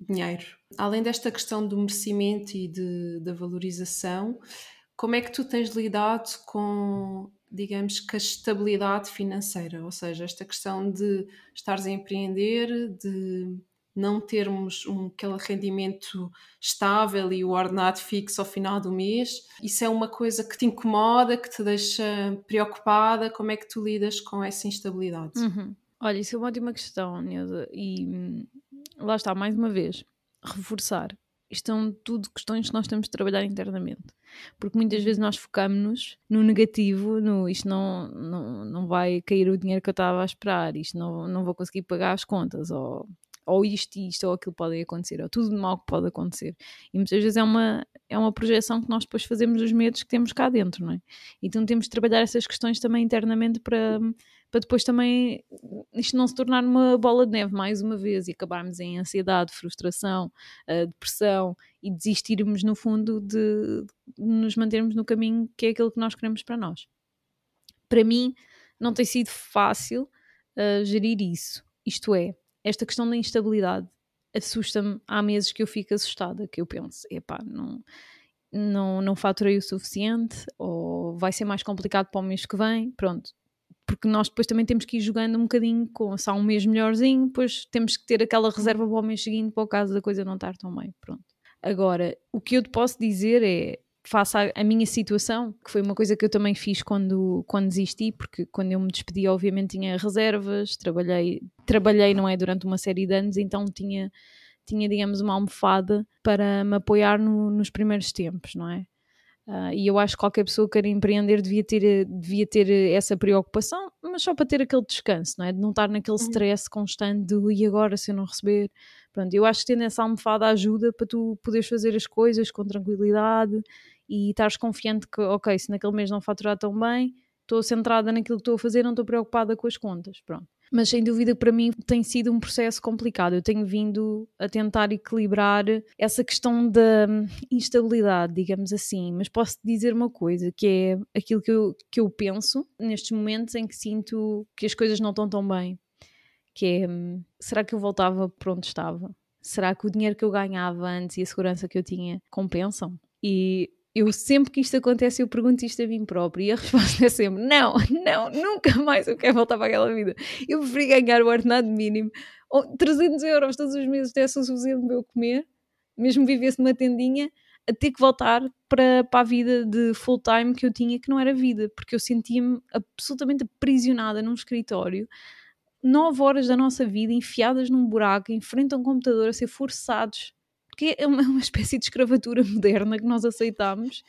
dinheiro, além desta questão do merecimento e de, da valorização, como é que tu tens lidado com, digamos, com a estabilidade financeira? Ou seja, esta questão de estares a empreender, de não termos um, aquele rendimento estável e o ordenado fixo ao final do mês, isso é uma coisa que te incomoda, que te deixa preocupada? Como é que tu lidas com essa instabilidade? Uhum. Olha, isso é uma ótima questão, Neuza. E hum, lá está, mais uma vez, reforçar. Isto são tudo questões que nós temos de trabalhar internamente. Porque muitas vezes nós focamos-nos no negativo, no isto não, não, não vai cair o dinheiro que eu estava a esperar, isto não, não vou conseguir pagar as contas, ou, ou isto, isto ou aquilo pode acontecer, ou tudo de mal que pode acontecer. E muitas vezes é uma, é uma projeção que nós depois fazemos dos medos que temos cá dentro, não é? Então temos de trabalhar essas questões também internamente para para depois também isto não se tornar uma bola de neve mais uma vez e acabarmos em ansiedade, frustração, uh, depressão e desistirmos no fundo de, de nos mantermos no caminho que é aquilo que nós queremos para nós. Para mim não tem sido fácil uh, gerir isso, isto é, esta questão da instabilidade assusta-me há meses que eu fico assustada, que eu penso, epá, não não, não faturei o suficiente, ou vai ser mais complicado para o mês que vem, pronto, porque nós depois também temos que ir jogando um bocadinho com se há um mês melhorzinho, depois temos que ter aquela reserva para o mês seguinte para o caso da coisa não estar tão bem. Pronto. Agora, o que eu te posso dizer é, face à, minha situação, que foi uma coisa que eu também fiz quando, quando desisti, porque quando eu me despedi, obviamente tinha reservas, trabalhei, trabalhei, não é, durante uma série de anos, então tinha, tinha digamos, uma almofada para me apoiar no, nos primeiros tempos, não é? Uh, e eu acho que qualquer pessoa que queira empreender devia ter, devia ter essa preocupação, mas só para ter aquele descanso, não é? De não estar naquele uhum. stress constante de e agora se eu não receber. Pronto, eu acho que tendo essa almofada ajuda para tu poderes fazer as coisas com tranquilidade e estares confiante que, ok, se naquele mês não faturar tão bem, estou centrada naquilo que estou a fazer, não estou preocupada com as contas. Pronto mas sem dúvida para mim tem sido um processo complicado. Eu tenho vindo a tentar equilibrar essa questão da instabilidade, digamos assim, mas posso dizer uma coisa, que é aquilo que eu, que eu penso nestes momentos em que sinto que as coisas não estão tão bem, que é, será que eu voltava para onde estava? Será que o dinheiro que eu ganhava antes e a segurança que eu tinha compensam? E eu sempre que isto acontece, eu pergunto isto a mim própria e a resposta é sempre: não, não, nunca mais eu quero voltar para aquela vida. Eu preferi ganhar o ordenado mínimo, 300 euros todos os meses, até suficiente para eu comer, mesmo vivesse numa tendinha, a ter que voltar para, para a vida de full time que eu tinha, que não era vida, porque eu sentia-me absolutamente aprisionada num escritório. Nove horas da nossa vida enfiadas num buraco, em frente a um computador, a ser forçados porque é uma, uma espécie de escravatura moderna que nós aceitamos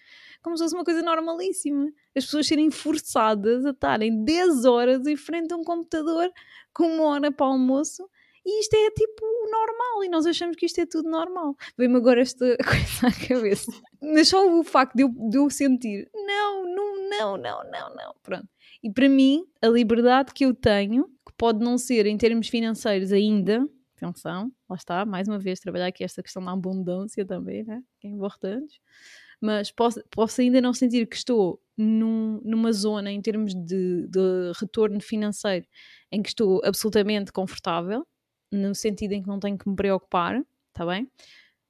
como se fosse uma coisa normalíssima. as pessoas serem forçadas a estarem 10 horas em frente a um computador com uma hora para o almoço e isto é tipo normal e nós achamos que isto é tudo normal. Vem-me agora esta coisa à cabeça. Mas só o facto de eu, de eu sentir não, não, não, não, não, não. Pronto. E para mim, a liberdade que eu tenho, que pode não ser em termos financeiros ainda, atenção, lá está, mais uma vez, trabalhar aqui esta questão da abundância também, né? Que é importante. Mas posso, posso ainda não sentir que estou num, numa zona em termos de, de retorno financeiro em que estou absolutamente confortável, no sentido em que não tenho que me preocupar, está bem?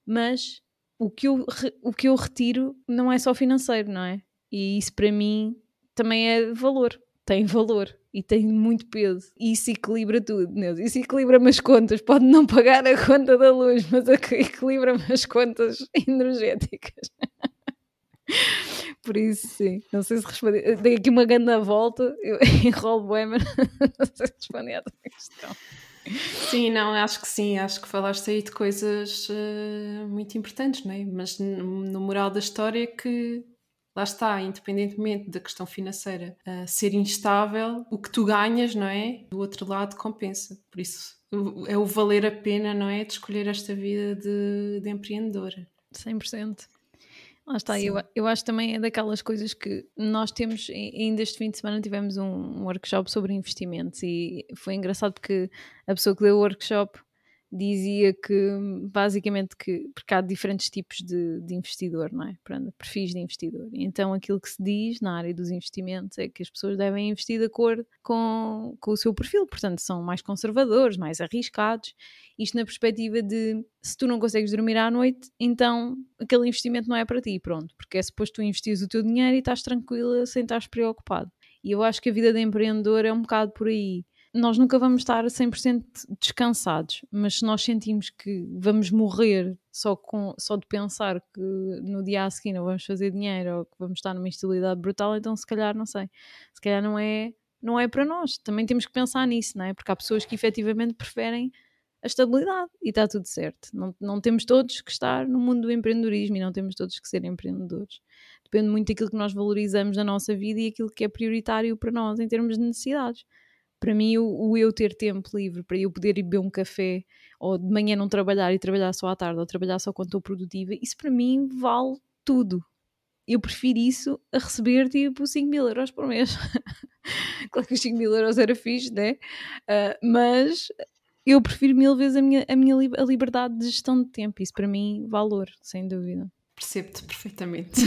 Mas o que, eu, o que eu retiro não é só financeiro, não é? E isso para mim também é valor, tem valor e tem muito peso. E isso equilibra tudo, Deus. Isso equilibra-me as contas. Pode não pagar a conta da luz, mas equilibra-me as contas energéticas. Por isso, sim. Não sei se respondi. Dei aqui uma grande volta, eu enrolo bem, mas não sei se respondi a tua questão. Sim, não, acho que sim, acho que falaste aí de coisas uh, muito importantes, não é? Mas no moral da história é que lá está, independentemente da questão financeira uh, ser instável, o que tu ganhas, não é? Do outro lado compensa. Por isso é o valer a pena, não é? De escolher esta vida de, de empreendedora. 100%. Lá está, eu, eu acho também é daquelas coisas que nós temos, ainda este fim de semana tivemos um workshop sobre investimentos e foi engraçado porque a pessoa que deu o workshop dizia que basicamente que porque há diferentes tipos de, de investidor, não é? Pronto, perfis de investidor. Então aquilo que se diz na área dos investimentos é que as pessoas devem investir de acordo com, com o seu perfil, portanto são mais conservadores, mais arriscados. Isto na perspectiva de se tu não consegues dormir à noite, então aquele investimento não é para ti, pronto, porque é suposto tu investir o teu dinheiro e estás tranquila sem estar preocupado. E eu acho que a vida de empreendedor é um bocado por aí nós nunca vamos estar 100% descansados, mas se nós sentimos que vamos morrer só, com, só de pensar que no dia a seguir não vamos fazer dinheiro ou que vamos estar numa instabilidade brutal, então se calhar, não sei, se calhar não é, não é para nós. Também temos que pensar nisso, não é? Porque há pessoas que efetivamente preferem a estabilidade e está tudo certo. Não, não temos todos que estar no mundo do empreendedorismo e não temos todos que ser empreendedores. Depende muito daquilo que nós valorizamos na nossa vida e aquilo que é prioritário para nós em termos de necessidades para mim, o, o, eu ter tempo livre para eu poder ir beber um café ou de manhã não trabalhar e trabalhar só à tarde ou trabalhar só quando estou produtiva, isso para mim vale tudo. Eu prefiro isso a receber tipo 5 mil euros por mês. claro que os 5 mil euros era fixe, né? Uh, mas eu prefiro mil vezes a minha, a minha a liberdade de gestão de tempo. Isso para mim, valor, sem dúvida. Percebo-te perfeitamente.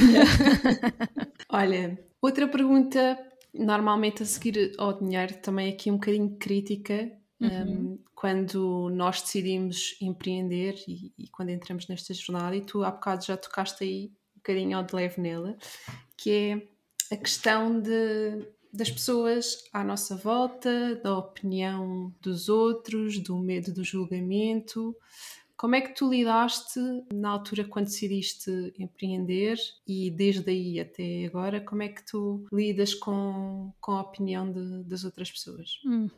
Olha, outra pergunta normalmente a seguir ao dinheiro também aqui um bocadinho de crítica uhum. um, quando nós decidimos empreender e, e, quando entramos nesta jornada e tu há bocado já tocaste aí um bocadinho ao de leve nela que é a questão de, das pessoas à nossa volta, da opinião dos outros, do medo do julgamento como é que tu lidaste na altura quando decidiste empreender e desde aí até agora, como é que tu lidas com, com a opinião de, das outras pessoas? Hum,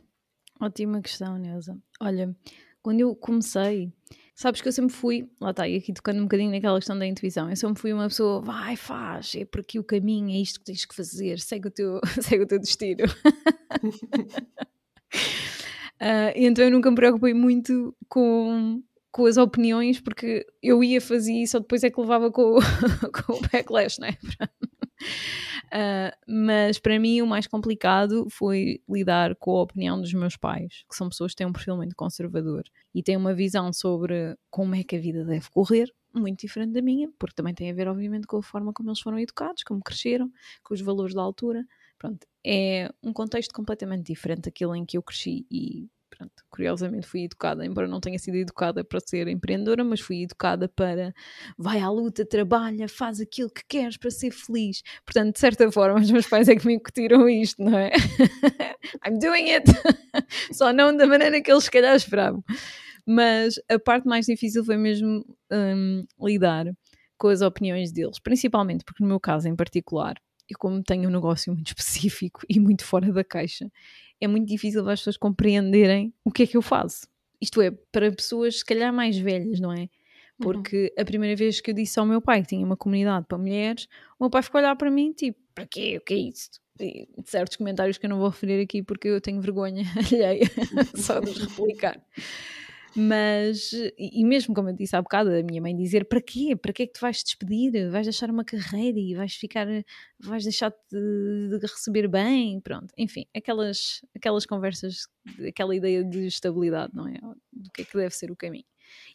ótima questão, Neuza. Olha, quando eu comecei, sabes que eu sempre fui, lá está, e aqui tocando um bocadinho naquela questão da intuição, eu sempre fui uma pessoa, vai, faz, é por aqui o caminho, é isto que tens que fazer, segue o teu, segue o teu destino. uh, então eu nunca me preocupei muito com com as opiniões, porque eu ia fazer isso, ou depois é que levava com, com o backlash, não é? Uh, mas para mim o mais complicado foi lidar com a opinião dos meus pais, que são pessoas que têm um perfil muito conservador e têm uma visão sobre como é que a vida deve correr, muito diferente da minha, porque também tem a ver, obviamente, com a forma como eles foram educados, como cresceram, com os valores da altura. Pronto, é um contexto completamente diferente daquele em que eu cresci e Pronto, curiosamente fui educada, embora não tenha sido educada para ser empreendedora, mas fui educada para vai à luta, trabalha, faz aquilo que queres para ser feliz. Portanto, de certa forma, os meus pais é que me incutiram isto, não é? I'm doing it! Só não da maneira que eles se calhar esperavam. Mas a parte mais difícil foi mesmo um, lidar com as opiniões deles, principalmente porque no meu caso em particular, eu como tenho um negócio muito específico e muito fora da caixa, é muito difícil para as pessoas compreenderem o que é que eu faço. Isto é, para pessoas se calhar mais velhas, não é? Porque a primeira vez que eu disse ao meu pai que tinha uma comunidade para mulheres, o meu pai ficou a olhar para mim tipo, para quê? O que é isto? E certos comentários que eu não vou referir aqui porque eu tenho vergonha alheia só de os replicar. Mas, e mesmo como eu disse há bocado, a minha mãe dizer: para quê? Para que é que tu vais despedir? Vais deixar uma carreira e vais ficar, vais deixar de, de receber bem? Pronto, enfim, aquelas, aquelas conversas, aquela ideia de estabilidade, não é? Do que é que deve ser o caminho.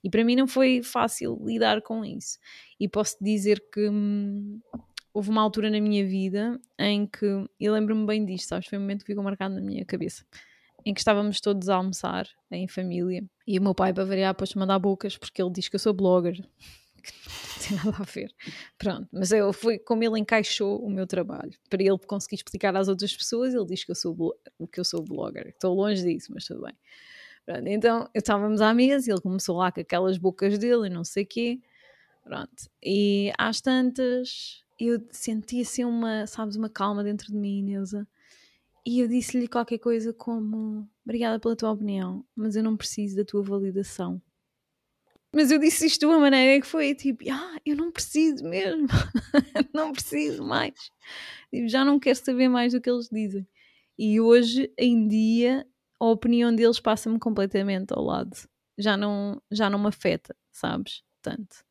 E para mim não foi fácil lidar com isso. E posso dizer que hum, houve uma altura na minha vida em que, e lembro-me bem disto, sabes? Foi um momento que ficou marcado na minha cabeça em que estávamos todos a almoçar em família e o meu pai, para variar, pôs mandar bocas porque ele diz que eu sou blogger. não tem nada a ver. Pronto, mas eu fui como ele encaixou o meu trabalho. Para ele conseguir explicar às outras pessoas, ele diz que eu sou, que eu sou blogger. Estou longe disso, mas tudo bem. Pronto, então, estávamos amigas e ele começou lá com aquelas bocas dele e não sei o quê. Pronto. E às tantas, eu senti assim uma, sabes, uma calma dentro de mim, Neuza e eu disse-lhe qualquer coisa como: Obrigada pela tua opinião, mas eu não preciso da tua validação. Mas eu disse isto de uma maneira que foi tipo: Ah, eu não preciso mesmo, não preciso mais. Tipo, já não quero saber mais do que eles dizem. E hoje em dia a opinião deles passa-me completamente ao lado. Já não, já não me afeta, sabes? Tanto.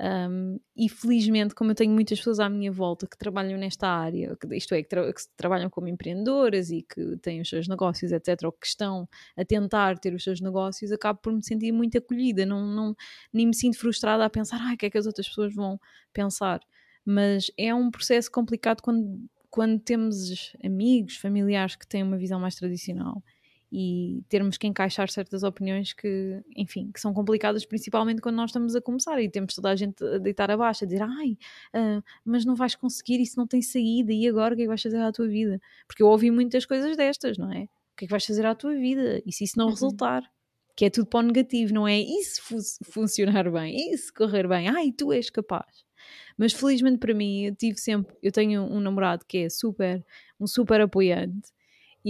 Um, e felizmente, como eu tenho muitas pessoas à minha volta que trabalham nesta área, que, isto é, que, tra que, trabalham como empreendedoras e que têm os seus negócios, etc., ou que estão a tentar ter os seus negócios, acabo por me sentir muito acolhida, não, não, nem me sinto frustrada a pensar, ai, o que é que as outras pessoas vão pensar. Mas é um processo complicado quando, quando temos amigos, familiares que têm uma visão mais tradicional e termos que encaixar certas opiniões que, enfim, que são complicadas, principalmente quando nós estamos a começar e temos toda a gente a deitar abaixo, a dizer, ai, uh, mas não vais conseguir, isso não tem saída, e agora o que é que vais fazer à tua vida? Porque eu ouvi muitas coisas destas, não é? O que é que vais fazer à tua vida? E se isso não uhum. resultar? Que é tudo para o negativo, não é? Isso fu funcionar bem, isso correr bem, ai, tu és capaz. Mas felizmente para mim, eu tive sempre, eu tenho um namorado que é super, um super apoiante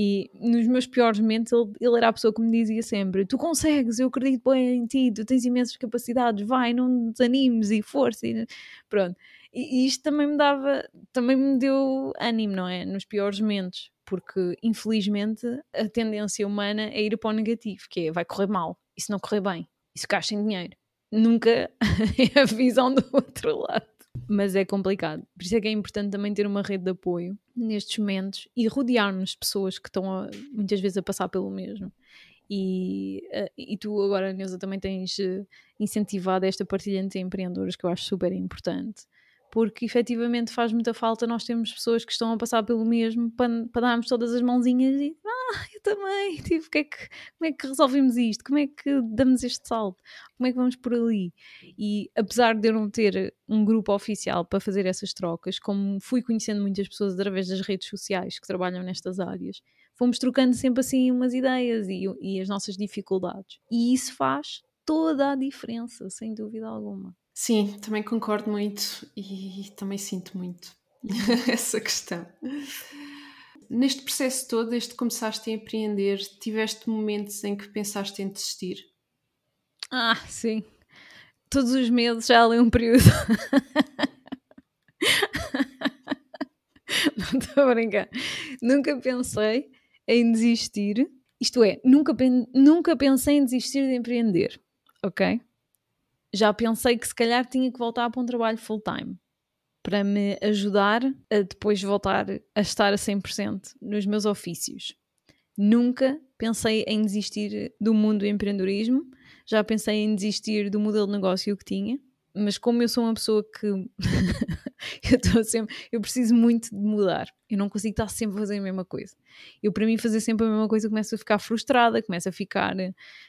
e nos meus piores momentos ele, ele, era a pessoa que me dizia sempre: Tu consegues, eu acredito bem em ti, tu tens imensas capacidades, vai, não desanimes e força. E, pronto. E, e isto também me dava, também me deu ânimo, não é? Nos piores momentos, porque infelizmente a tendência humana é ir para o negativo, que é vai correr mal, se não correr bem, e se ficar sem dinheiro. Nunca é a visão do outro lado mas é complicado. Por isso é que é importante também ter uma rede de apoio nestes momentos e rodear-nos de pessoas que estão a, muitas vezes a passar pelo mesmo. E, uh, e tu agora, Neuza, também tens uh, incentivado esta partilha entre empreendedores que eu acho super importante porque efetivamente faz muita falta nós temos pessoas que estão a passar pelo mesmo para, para darmos todas as mãozinhas e ah, eu também, tipo, que é que, como é que resolvemos isto? Como é que damos este salto? Como é que vamos por ali? E apesar de eu não ter um grupo oficial para fazer essas trocas, como fui conhecendo muitas pessoas através das redes sociais que trabalham nestas áreas, fomos trocando sempre assim umas ideias e, e as nossas dificuldades. E isso faz toda a diferença, sem dúvida alguma. Sim, também concordo muito e também sinto muito essa questão. Neste processo todo, desde que começaste a empreender, tiveste momentos em que pensaste em desistir? Ah, sim. Todos os meses já ali um período. Não estou a brincar. Nunca pensei em desistir. Isto é, nunca, nunca pensei em desistir de empreender. Ok? Já pensei que se calhar tinha que voltar para um trabalho full-time para me ajudar a depois voltar a estar a 100% nos meus ofícios. Nunca pensei em desistir do mundo do empreendedorismo, já pensei em desistir do modelo de negócio que tinha, mas como eu sou uma pessoa que eu sempre, eu preciso muito de mudar. Eu não consigo estar sempre a fazer a mesma coisa. Eu para mim fazer sempre a mesma coisa começo a ficar frustrada, começo a ficar,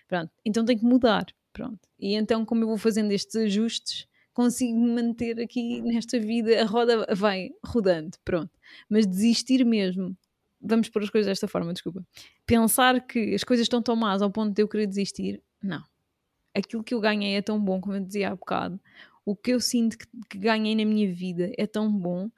pronto, então tenho que mudar. Pronto. E então, como eu vou fazendo estes ajustes, consigo manter aqui nesta vida, a roda vai rodando, pronto. Mas desistir mesmo, vamos pôr as coisas desta forma, desculpa. Pensar que as coisas estão tão más ao ponto de eu querer desistir, não. Aquilo que eu ganhei é tão bom, como eu dizia há bocado. O que eu sinto que, que ganhei na minha vida é tão bom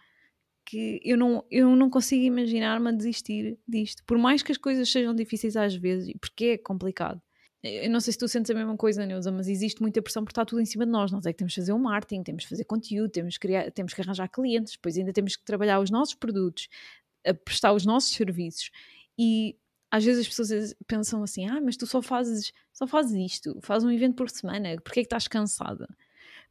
que eu não, eu não consigo imaginar-me a desistir disto. Por mais que as coisas sejam difíceis às vezes, porque é complicado eu não sei se tu sentes a mesma coisa, Neuza, mas existe muita pressão porque está tudo em cima de nós. Nós é que temos que fazer o marketing, temos que fazer conteúdo, temos que, criar, temos que arranjar clientes, depois ainda temos que trabalhar os nossos produtos, prestar os nossos serviços. E às vezes as pessoas pensam assim: ah, mas tu só fazes, só fazes isto, fazes um evento por semana, porque é que estás cansada?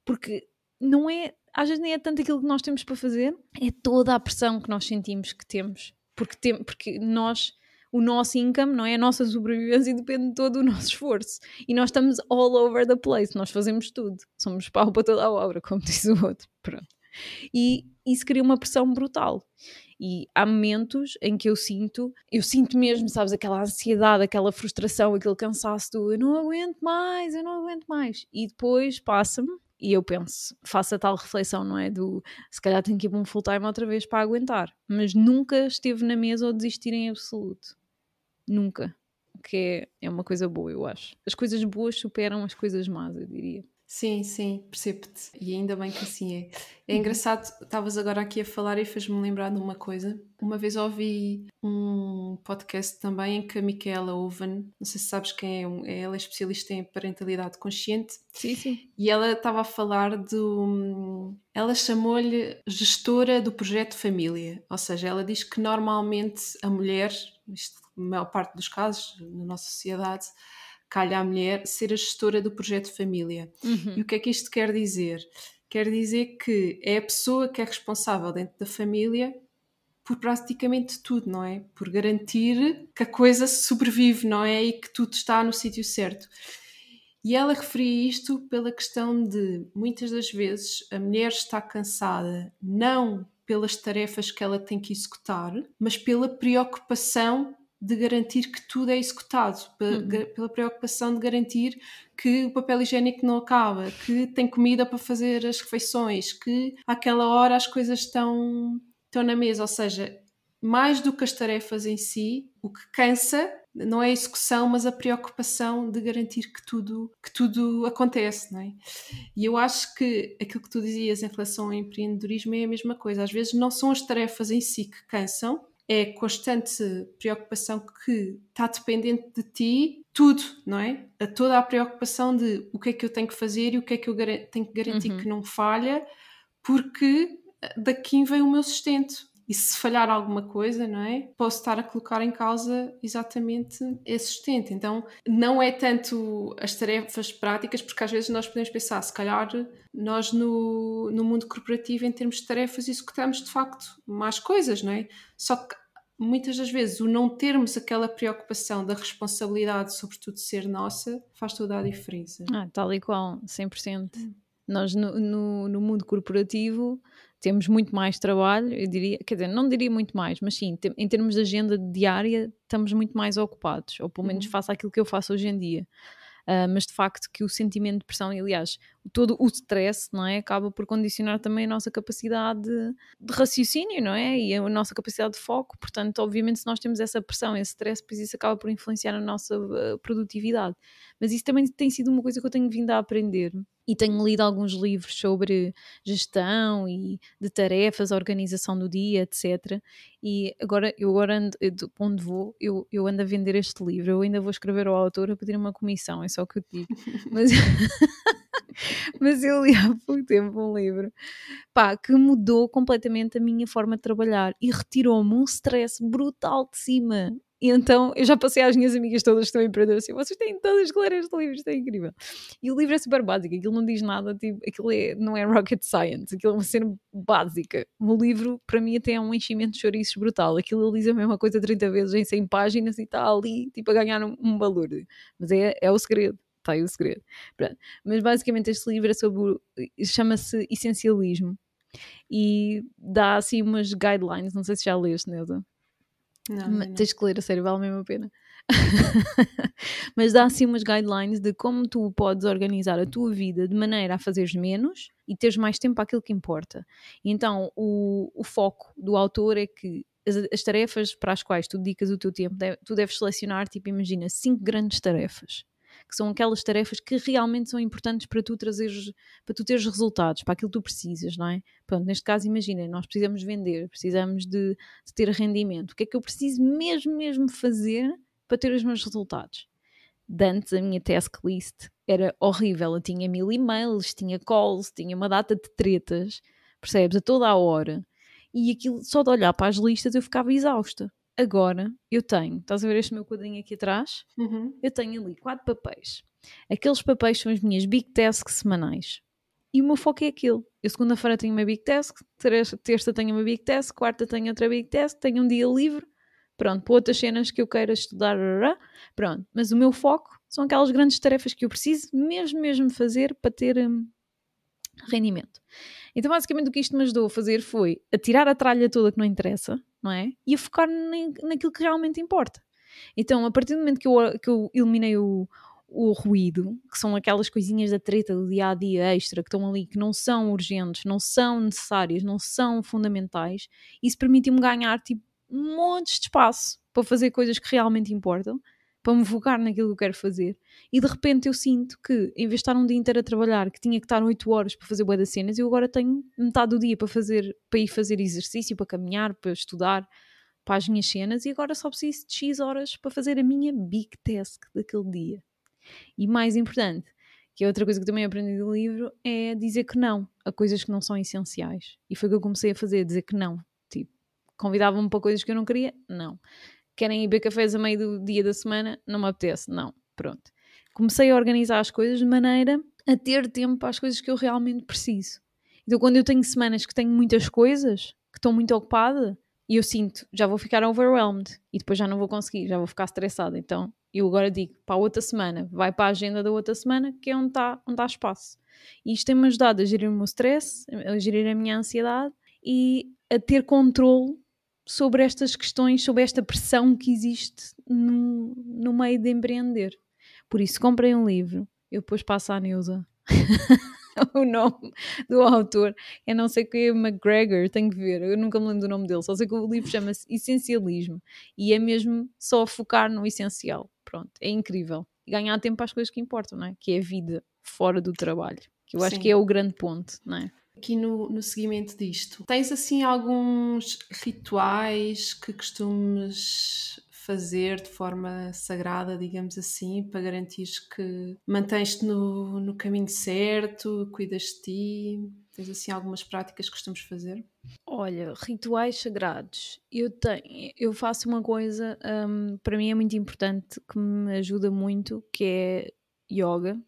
Porque não é, às vezes nem é tanto aquilo que nós temos para fazer, é toda a pressão que nós sentimos que temos, porque, tem, porque nós o nosso income, não é? A nossa sobrevivência depende todo do nosso esforço. E nós estamos all over the place, nós fazemos tudo. Somos pau para toda a obra, como diz o outro. Pronto. E isso cria uma pressão brutal. E há momentos em que eu sinto, eu sinto mesmo, sabes, aquela ansiedade, aquela frustração, aquele cansaço do eu não aguento mais, eu não aguento mais. E depois passa-me e eu penso, faço a tal reflexão, não é? Do se calhar tenho que ir para um full time outra vez para aguentar. Mas nunca esteve na mesa ou desistir em absoluto. Nunca. Que é, é uma coisa boa, eu acho. As coisas boas superam as coisas más, eu diria. Sim, sim, percebo-te. E ainda bem que assim é. É engraçado, estavas agora aqui a falar e fez-me lembrar de uma coisa. Uma vez ouvi um podcast também em que a Micaela Oven, não sei se sabes quem é, ela é especialista em parentalidade consciente. Sim, sim. E ela estava a falar do. Ela chamou-lhe gestora do projeto família. Ou seja, ela diz que normalmente a mulher, isto maior parte dos casos, na nossa sociedade, calha à mulher ser a gestora do projeto família. Uhum. E o que é que isto quer dizer? Quer dizer que é a pessoa que é responsável dentro da família por praticamente tudo, não é? Por garantir que a coisa sobrevive, não é? E que tudo está no sítio certo. E ela referia isto pela questão de muitas das vezes a mulher está cansada não pelas tarefas que ela tem que executar, mas pela preocupação de garantir que tudo é executado, uhum. pela preocupação de garantir que o papel higiênico não acaba, que tem comida para fazer as refeições, que àquela hora as coisas estão, estão na mesa. Ou seja, mais do que as tarefas em si, o que cansa não é a execução, mas a preocupação de garantir que tudo, que tudo acontece, não é? E eu acho que aquilo que tu dizias em relação ao empreendedorismo é a mesma coisa. Às vezes não são as tarefas em si que cansam, é constante preocupação que está dependente de ti, tudo, não é? A toda a preocupação de o que é que eu tenho que fazer e o que é que eu tenho que garantir uhum. que não falha, porque daqui vem o meu sustento. E se falhar alguma coisa, não é? Posso estar a colocar em causa exatamente esse sustento. Então, não é tanto as tarefas práticas, porque às vezes nós podemos pensar, se calhar nós no, no mundo corporativo, em termos de tarefas, executamos de facto mais coisas, não é? Só que muitas das vezes o não termos aquela preocupação da responsabilidade, sobretudo ser nossa, faz toda a diferença. Ah, tal e qual, 100%. Hum. Nós no, no, no mundo corporativo temos muito mais trabalho, eu diria, quer dizer, não diria muito mais, mas sim, em termos de agenda diária, estamos muito mais ocupados, ou pelo menos uhum. faço aquilo que eu faço hoje em dia. Uh, mas de facto que o sentimento de pressão, e aliás, todo o stress, não é? Acaba por condicionar também a nossa capacidade de, raciocínio, não é? E a nossa capacidade de foco. Portanto, obviamente, se nós temos essa pressão, esse stress, depois isso acaba por influenciar a nossa uh, produtividade. Mas isso também tem sido uma coisa que eu tenho vindo a aprender e tenho lido alguns livros sobre gestão e de tarefas, organização do dia, etc. E agora eu agora ando, onde vou, eu, eu ando a vender este livro. Eu ainda vou escrever ao autor a pedir uma comissão, é só o que eu digo. Mas, mas eu li há pouco tempo um livro pá, que mudou completamente a minha forma de trabalhar e retirou-me um stress brutal de cima. E então eu já passei às minhas amigas todas que estão empreendedoras assim: vocês têm todas ler este livro, isto é incrível. E o livro é super básico, aquilo não diz nada, tipo, aquilo é, não é rocket science, aquilo é uma cena básica. O livro, para mim, até é um enchimento de chouriços brutal. Aquilo ele diz a mesma coisa 30 vezes em 100 páginas e está ali, tipo, a ganhar um, um valor. Mas é, é o segredo está aí o segredo. Pronto. Mas basicamente este livro é sobre. chama-se Essencialismo e dá assim umas guidelines. Não sei se já leste, Neuza. Não, não. Tens que ler, a sério, vale mesmo a pena. Mas dá assim umas guidelines de como tu podes organizar a tua vida de maneira a fazeres menos e teres mais tempo para aquilo que importa. Então, o, o foco do autor é que as, as, tarefas para as quais tu dedicas o teu tempo, tu deves selecionar, tipo, imagina, cinco grandes tarefas que são aquelas tarefas que realmente são importantes para tu trazeres, para tu teres resultados, para aquilo que tu precisas, não é? Pronto, neste caso, imagina, nós precisamos vender, precisamos de, de ter rendimento. O que é que eu preciso mesmo, mesmo fazer para ter os meus resultados? De antes a minha task list era horrível. Eu tinha mil e-mails, tinha calls, tinha uma data de tretas, percebes? A toda a hora. E aquilo, só de olhar para as listas eu ficava exausta. Agora eu tenho, estás a ver este meu quadrinho aqui atrás? Uhum. Eu tenho ali quatro papéis. Aqueles papéis são as minhas big tasks semanais. E o meu foco é aquele. Eu segunda-feira tenho uma big task, terça tenho uma big task, quarta tenho outra big task, tenho um dia livre, pronto, para outras cenas que eu queira estudar, pronto. Mas o meu foco são aquelas grandes tarefas que eu preciso mesmo, mesmo fazer para ter hum, rendimento. Então, basicamente, o que isto me ajudou a fazer foi a tirar a tralha toda que não interessa, não é? E a focar naquilo que realmente importa. Então, a partir do momento que eu, que eu eliminei o, o ruído, que são aquelas coisinhas da treta do dia a dia extra que estão ali, que não são urgentes, não são necessárias, não são fundamentais, isso permitiu-me ganhar tipo um monte de espaço para fazer coisas que realmente importam, para me focar naquilo que eu quero fazer. E de repente eu sinto que, em vez de estar um dia inteiro a trabalhar, que tinha que estar 8 horas para fazer boas das cenas, eu agora tenho metade do dia para fazer, para ir fazer exercício, para caminhar, para estudar, para as minhas cenas, e agora só preciso de X horas para fazer a minha big task daquele dia. E mais importante, que é outra coisa que também aprendi do livro, é dizer que não a coisas que não são essenciais. E foi o que eu comecei a fazer, dizer que não. Tipo, convidavam-me para coisas que eu não queria? Não. Querem ir beber cafés a meio do dia da semana? Não me apetece? Não. Pronto. Comecei a organizar as coisas de maneira a ter tempo para as coisas que eu realmente preciso. Então, quando eu tenho semanas que tenho muitas coisas, que estou muito ocupada, e eu sinto, já vou ficar overwhelmed e depois já não vou conseguir, já vou ficar estressada. Então, eu agora digo para a outra semana, vai para a agenda da outra semana, que é onde está onde espaço. E isto tem-me ajudado a gerir o meu stress, a gerir a minha ansiedade e a ter controle sobre estas questões, sobre esta pressão que existe no, no meio de empreender. Por isso, comprei um livro, eu depois passo à Neuza. o nome do autor é não sei o que é McGregor, tenho que ver, eu nunca me lembro do nome dele, só sei que o livro chama-se Essencialismo e é mesmo só focar no essencial. Pronto, é incrível. E ganhar tempo para as coisas que importam, não é? Que é a vida fora do trabalho, que eu Sim. acho que é o grande ponto, não é? Aqui no, no seguimento disto, tens assim alguns rituais que costumes fazer de forma sagrada, digamos assim, para garantir que mantens-te no, no caminho certo, cuidas de ti? Tens assim algumas práticas que costumes fazer? Olha, rituais sagrados. Eu tenho, eu faço uma coisa, um, para mim é muito importante, que me ajuda muito, que é yoga.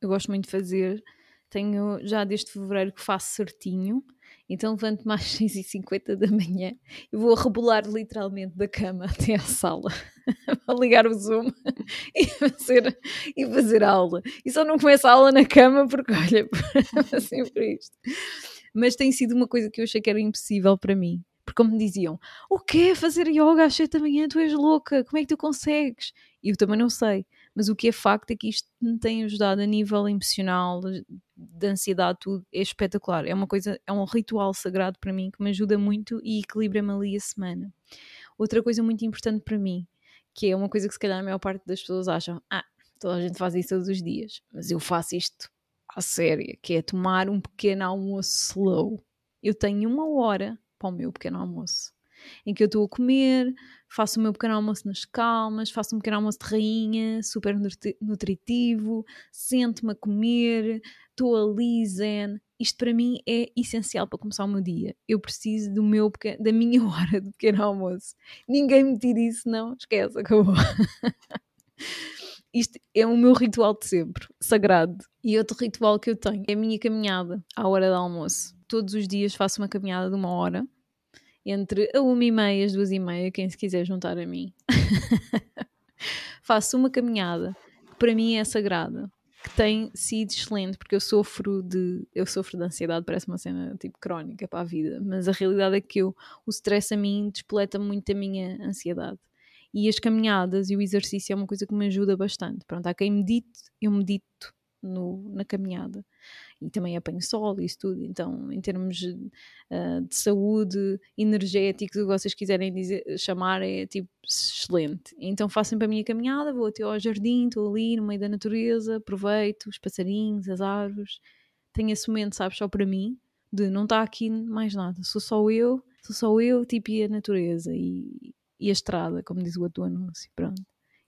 Eu gosto muito de fazer. Tenho já desde fevereiro que faço certinho. Então levanto-me às 6h50 da manhã e vou rebolar literalmente da cama até à sala a ligar o Zoom e fazer, e fazer aula. E só não começo a aula na cama porque, olha, sempre isto. Mas tem sido uma coisa que eu achei que era impossível para mim. Porque como me diziam, o quê? Fazer yoga às 7 da manhã? Tu és louca, como é que tu consegues? E eu também não sei mas o que é facto é que isto me tem ajudado a nível emocional, de ansiedade, tudo, é espetacular. É uma coisa, é um ritual sagrado para mim que me ajuda muito e equilibra-me ali a semana. Outra coisa muito importante para mim, que é uma coisa que se calhar a maior parte das pessoas acham, ah, toda a gente faz isso todos os dias, mas eu faço isto à séria, que é tomar um pequeno almoço slow. Eu tenho uma hora para o meu pequeno almoço em que eu estou a comer, faço o meu pequeno almoço nas calmas, faço um pequeno almoço de rainha, super nutritivo, sento-me a comer, estou ali zen. Isto para mim é essencial para começar o meu dia. Eu preciso do meu pequeno, da minha hora de pequeno almoço. Ninguém me tira isso, não. Esquece, acabou. Isto é o meu ritual de sempre, sagrado. E outro ritual que eu tenho é a minha caminhada à hora do almoço. Todos os dias faço uma caminhada de uma hora entre a uma e meia e as duas e meia, quem se quiser juntar a mim. Faço uma caminhada que para mim é sagrada, que tem sido excelente, porque eu sofro de eu sofro de ansiedade, parece uma cena tipo crónica para a vida, mas a realidade é que eu, o stress a mim despoleta muito a minha ansiedade. E as caminhadas e o exercício é uma coisa que me ajuda bastante. Pronto, há quem medite, eu medito no, na caminhada e também apanho sol e isso tudo. Então, em termos uh, de saúde, energéticos, o que vocês quiserem dizer, chamar, é tipo excelente. Então, faço sempre a minha caminhada, vou até ao jardim, estou ali no meio da natureza, aproveito os passarinhos, as árvores. Tenho esse momento, sabes, só para mim, de não está aqui mais nada, sou só eu, sou só eu, tipo, e a natureza e, e a estrada, como diz o outro anúncio, pronto.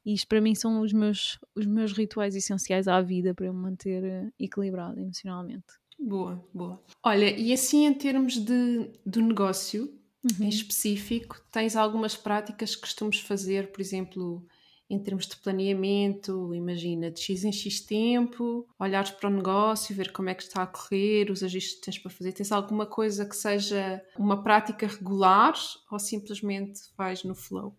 E isto para mim são os meus, os meus rituais essenciais à vida para eu me manter eh, equilibrada emocionalmente. Boa, boa. Olha, e assim em termos de, do negócio uhum. em específico, tens algumas práticas que costumes fazer, por exemplo, em termos de planeamento, imagina, de X em X tempo, olhares para o negócio, ver como é que está a correr, os ajustes que tens para fazer. Tens alguma coisa que seja uma prática regular ou simplesmente vais no flow?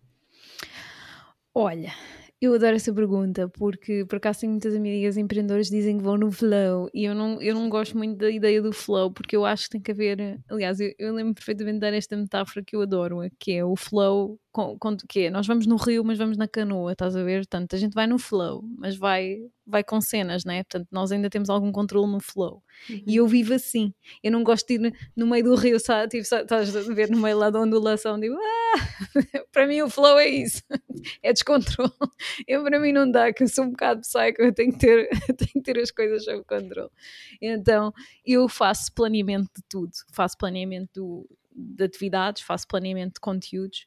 Olha, eu adoro essa pergunta porque por acaso tenho muitas amigas empreendedoras que dizem que vão no flow e eu não, eu não gosto muito da ideia do flow porque eu acho que tem que haver. Aliás, eu, eu lembro perfeitamente de dar esta metáfora que eu adoro, que é o flow com, com que é, nós vamos no rio, mas vamos na canoa, estás a ver? Portanto, a gente vai no flow, mas vai, vai com cenas, né? Portanto, nós ainda temos algum controle no flow. Uhum. E eu vivo assim. Eu não gosto de ir no meio do rio, sabe? Tipo, estás a ver no meio lá da ondulação, digo, ah! para mim o flow é isso, é descontrole. Eu, para mim não dá, que eu sou um bocado psycho, eu tenho que ter, tenho que ter as coisas sob controle. Então, eu faço planeamento de tudo. Faço planeamento do, de atividades, faço planeamento de conteúdos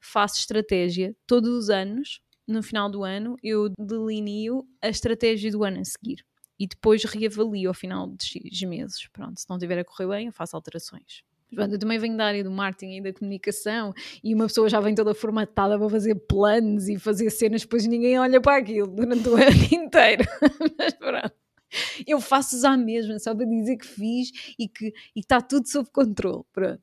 faço estratégia todos os anos. No final do ano, eu delineo a estratégia do ano a seguir e depois reavalio ao final de X meses. Pronto, se não estiver a correr bem, eu faço alterações. Eu também venho da área do marketing e da comunicação e uma pessoa já vem toda formatada para fazer planos e fazer cenas, depois ninguém olha para aquilo durante o ano inteiro. Mas pronto. Eu faço já mesmo, só para dizer que fiz e que está tudo sob controle. Pronto.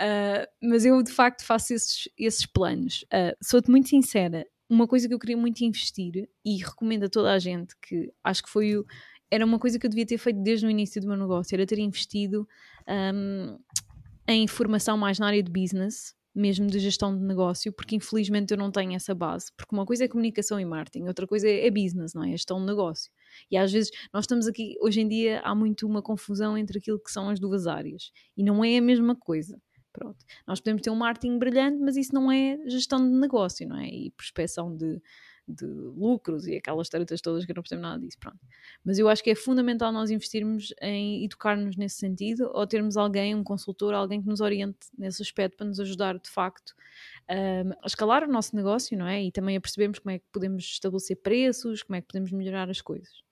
Uh, mas eu de facto faço esses, esses planos. Uh, Sou-te muito sincera, uma coisa que eu queria muito investir e recomendo a toda a gente que acho que foi o, era uma coisa que eu devia ter feito desde o início do meu negócio, era ter investido um, em formação mais na área de business, mesmo de gestão de negócio, porque infelizmente eu não tenho essa base. Porque uma coisa é comunicação e marketing, outra coisa é business, não é? é gestão de negócio. E às vezes nós estamos aqui, hoje em dia há muito uma confusão entre aquilo que são as duas áreas e não é a mesma coisa. Pronto. Nós podemos ter um marketing brilhante, mas isso não é gestão de negócio, não é? E prospeção de, de lucros e aquelas taretas todas que eu não percebo nada disso, pronto. Mas eu acho que é fundamental nós investirmos em educar-nos nesse sentido ou termos alguém, um consultor, alguém que nos oriente nesse aspecto para nos ajudar de facto um, a escalar o nosso negócio, não é? E também a percebermos como é que podemos estabelecer preços, como é que podemos melhorar as coisas.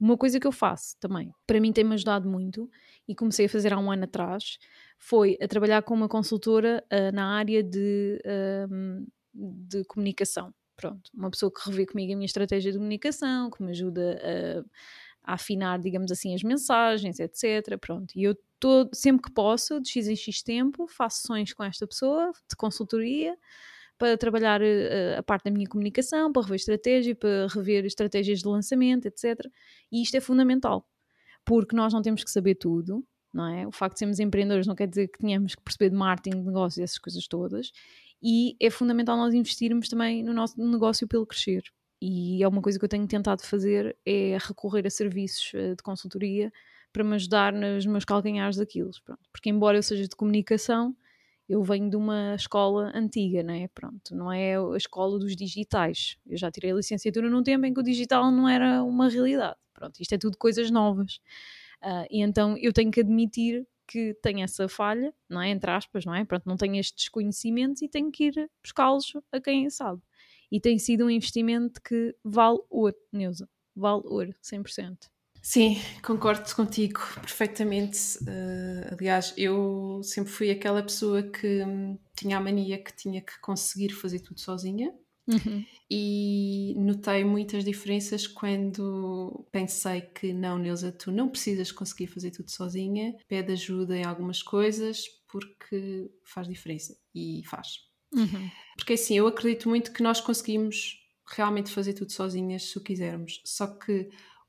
Uma coisa que eu faço também, para mim tem-me ajudado muito e comecei a fazer há um ano atrás, foi a trabalhar com uma consultora uh, na área de, uh, de comunicação. Pronto, uma pessoa que revê comigo a minha estratégia de comunicação, que me ajuda a, a afinar, digamos assim, as mensagens, etc. Pronto, e eu todo, sempre que posso, de X em X tempo, faço sessões com esta pessoa de consultoria para trabalhar uh, a parte da minha comunicação, para rever estratégia, para rever estratégias de lançamento, etc. E isto é fundamental, porque nós não temos que saber tudo, não é? O facto de sermos empreendedores não quer dizer que tenhamos que perceber de marketing, de negócios, essas coisas todas. E é fundamental nós investirmos também no nosso negócio pelo crescer. E é uma coisa que eu tenho tentado fazer, é recorrer a serviços uh, de consultoria para me ajudar nos meus calcanhares daquilo. Porque embora eu seja de comunicação, eu venho de uma escola antiga, não é? Pronto, não é a escola dos digitais. Eu já tirei a licenciatura num tempo em que o digital não era uma realidade. Pronto, isto é tudo coisas novas. Uh, e então eu tenho que admitir que tenho essa falha, não é? Entre aspas, não é? Pronto, não tenho estes conhecimentos e tenho que ir buscá-los a quem sabe. E tem sido um investimento que vale ouro, Neuza. Vale ouro, 100%. Sim, concordo contigo perfeitamente. Uh, aliás, eu sempre fui aquela pessoa que hum, tinha a mania que tinha que conseguir fazer tudo sozinha. Uhum. E notei muitas diferenças quando pensei que não, Neuza, tu não precisas conseguir fazer tudo sozinha, pede ajuda em algumas coisas porque faz diferença e faz. Uhum. Porque assim, eu acredito muito que nós conseguimos realmente fazer tudo sozinhas se o quisermos, só que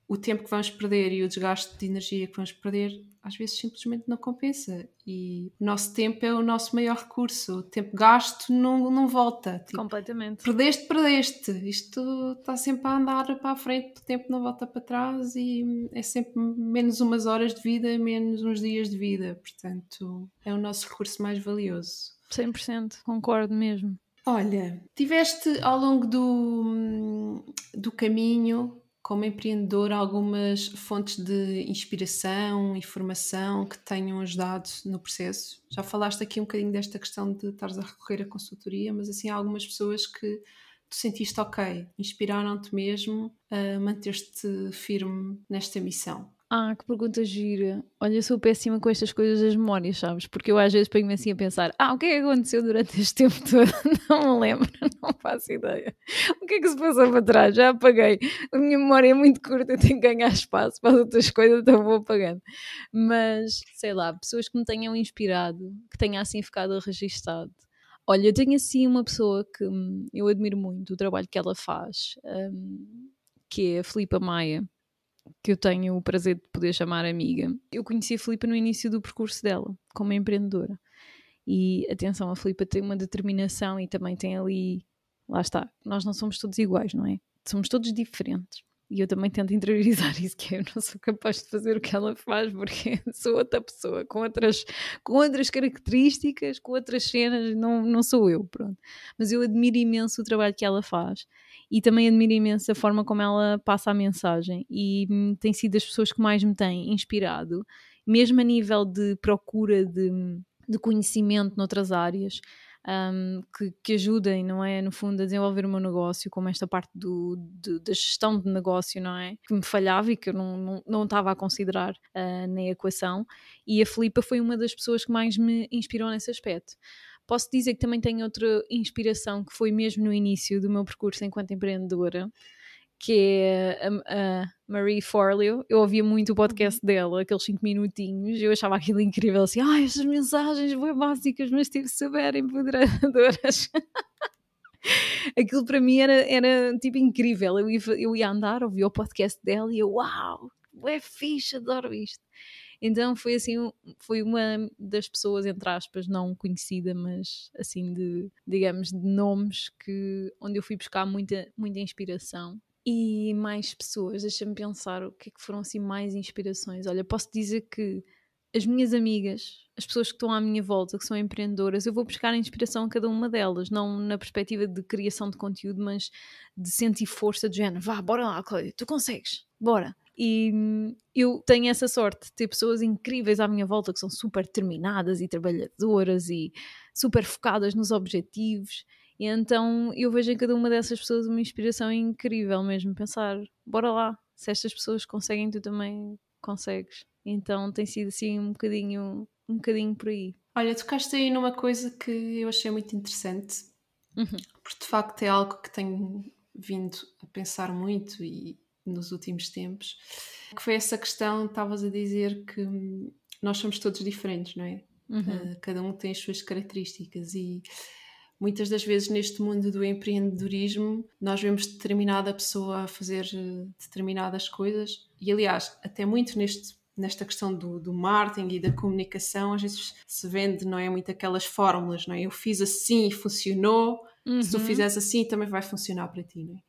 o tempo que vamos perder e o desgaste de energia que vamos perder às vezes simplesmente não compensa. E o nosso tempo é o nosso maior recurso. O tempo gasto não, não volta. Tipo, completamente. perdeste, perdeste. Isto está sempre a andar para a frente o tempo não volta para trás e é sempre menos umas horas de vida menos uns dias de vida. Portanto é o nosso recurso mais valioso. 100% concordo mesmo. Olha, tiveste ao longo do, do caminho como empreendedor algumas fontes de inspiração e formação que tenham ajudado no processo? Já falaste aqui um bocadinho desta questão de estares a recorrer à consultoria, mas assim há algumas pessoas que tu sentiste ok, inspiraram-te mesmo a manter-te firme nesta missão? Ah, que pergunta gira. Olha, eu sou péssima com estas coisas das memórias, sabes? Porque eu às vezes ponho-me assim a pensar: ah, o que é que aconteceu durante este tempo todo? Não me lembro, não faço ideia. O que é que se passou para trás? Já apaguei. A minha memória é muito curta, eu tenho que ganhar espaço para as outras coisas, então vou apagando. Mas, sei lá, pessoas que me tenham inspirado, que tenha assim ficado registado. Olha, eu tenho assim uma pessoa que hum, eu admiro muito o trabalho que ela faz, um, que é a Filipa Maia que eu tenho o prazer de poder chamar amiga. Eu conheci a Filipa no início do percurso dela, como empreendedora. E atenção, a Filipa tem uma determinação e também tem ali. Lá está, nós não somos todos iguais, não é? Somos todos diferentes. E eu também tento interiorizar isso, que eu não sou capaz de fazer o que ela faz, porque sou outra pessoa, com outras, com outras características, com outras cenas, não, não sou eu, pronto. Mas eu admiro imenso o trabalho que ela faz e também admiro imenso a forma como ela passa a mensagem e hum, tem sido das pessoas que mais me têm inspirado, mesmo a nível de procura de, de conhecimento noutras áreas. Um, que, que, ajudem, não é? No fundo, a desenvolver o meu negócio, como esta parte do, de, da gestão de negócio, não é? Que me falhava e que eu não, não, não estava a considerar uh, na equação. E a Filipa foi uma das pessoas que mais me inspirou nesse aspecto. Posso dizer que também tenho outra inspiração que foi mesmo no início do meu percurso enquanto empreendedora, que é a, a Marie Forleo. Eu ouvia muito o podcast uhum. dela, aqueles 5 minutinhos, eu achava aquilo incrível, assim, ai, estas mensagens bem básicas, mas tipo super empoderadoras. aquilo para mim era, era tipo incrível. Eu ia, eu ia andar, ouvia o podcast dela e eu, uau, é fixe, adoro isto. Então foi assim, foi uma das pessoas, entre aspas, não conhecida, mas assim de, digamos, de nomes que, onde eu fui buscar muita, muita inspiração. E mais pessoas, deixa-me pensar o que é que foram assim mais inspirações. Olha, posso dizer que as minhas amigas, as pessoas que estão à minha volta, que são empreendedoras, eu vou buscar inspiração a cada uma delas, não na perspectiva de criação de conteúdo, mas de sentir força do género. Vá, bora lá, Cláudia, tu consegues, bora. E eu tenho essa sorte de ter pessoas incríveis à minha volta que são super determinadas e trabalhadoras e super focadas nos objetivos. E então eu vejo em cada uma dessas pessoas uma inspiração incrível mesmo. Pensar, bora lá, se estas pessoas conseguem, tu também consegues. Então tem sido assim um bocadinho, um bocadinho por aí. Olha, tocaste aí numa coisa que eu achei muito interessante, uhum. porque de facto é algo que tenho vindo a pensar muito e nos últimos tempos, que foi essa questão, estavas a dizer que nós somos todos diferentes, não é? Uhum. Uh, cada um tem as suas características e muitas das vezes neste mundo do empreendedorismo nós vemos determinada pessoa a fazer eh, determinadas coisas e aliás até muito neste nesta questão do, do marketing e da comunicação às vezes se vende não é muito aquelas fórmulas não é eu fiz assim e funcionou uhum. se tu uhum. fizeres assim também vai funcionar para ti não é?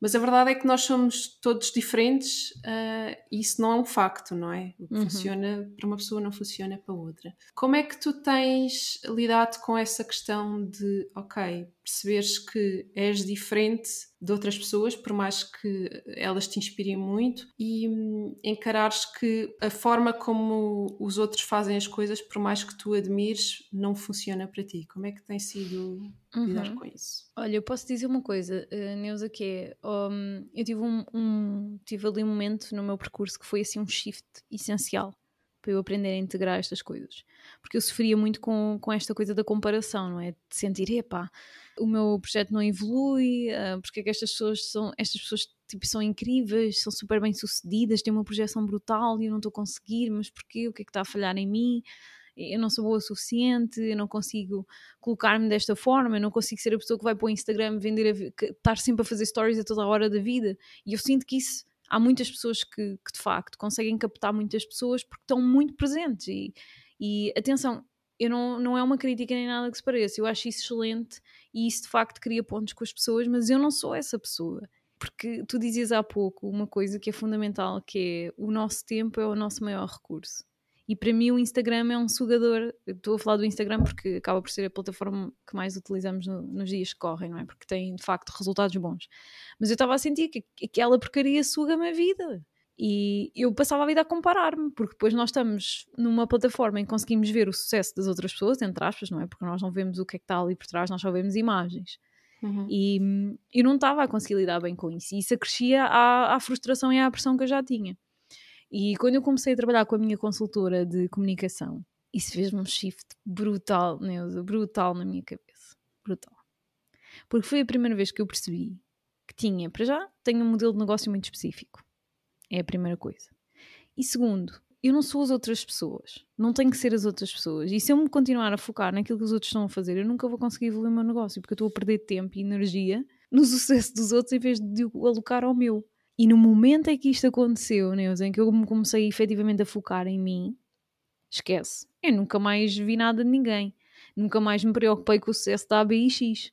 Mas a verdade é que nós somos todos diferentes uh, e isso não é um facto, não é? O que uhum. funciona para uma pessoa não funciona para outra. Como é que tu tens lidado com essa questão de, ok, perceberes que és diferente de outras pessoas, por mais que elas te inspirem muito, e hum, encarares que a forma como os outros fazem as coisas, por mais que tu admires, não funciona para ti. Como é que tem sido uhum. lidar com isso? Olha, eu posso dizer uma coisa, uh, Neuza, que é, um, eu tive, um, um, tive ali um momento no meu percurso que foi assim um shift essencial para eu aprender a integrar estas coisas. Porque eu sofria muito com, com esta coisa da comparação, não é? De sentir, epá, o meu projeto não evolui, uh, porque é que estas pessoas são, estas pessoas tipo, são incríveis, são super bem sucedidas, têm uma projeção brutal e eu não estou a conseguir, mas porquê? O que é que está a falhar em mim? Eu não sou boa o suficiente, eu não consigo colocar-me desta forma, eu não consigo ser a pessoa que vai para o Instagram vender, a, estar sempre a fazer stories a toda a hora da vida. E eu sinto que isso há muitas pessoas que, que, de facto conseguem captar muitas pessoas porque estão muito presentes e, e atenção, eu não, não é uma crítica nem nada que se pareça, eu acho isso excelente e isso de facto cria pontos com as pessoas, mas eu não sou essa pessoa. Porque tu dizias há pouco uma coisa que é fundamental, que é o nosso tempo é o nosso maior recurso. E para mim o Instagram é um sugador. Estou a falar do Instagram porque acaba por ser a plataforma que mais utilizamos no, nos dias que correm, não é? Porque tem de facto resultados bons. Mas eu estava a sentir que aquela porcaria suga-me a vida. E eu passava a vida a comparar-me, porque depois nós estamos numa plataforma em que conseguimos ver o sucesso das outras pessoas, entre aspas, não é? Porque nós não vemos o que é que está ali por trás, nós só vemos imagens. Uhum. E hum, eu não estava a conseguir lidar bem com isso. E isso acrescia à, à frustração e à pressão que eu já tinha. E quando eu comecei a trabalhar com a minha consultora de comunicação, isso fez-me um shift brutal, Neuza, brutal na minha cabeça. Brutal. Porque foi a primeira vez que eu percebi que tinha, para já, tenho um modelo de negócio muito específico. É a primeira coisa. E segundo, eu não sou as outras pessoas. Não tenho que ser as outras pessoas. E se eu me continuar a focar naquilo que os outros estão a fazer, eu nunca vou conseguir evoluir o meu negócio, porque eu estou a perder tempo e energia no sucesso dos outros em vez de o alocar ao meu. E no momento em que isto aconteceu, Neus, em que eu me comecei efetivamente a focar em mim, esquece. Eu nunca mais vi nada de ninguém. Nunca mais me preocupei com o sucesso da ABIX.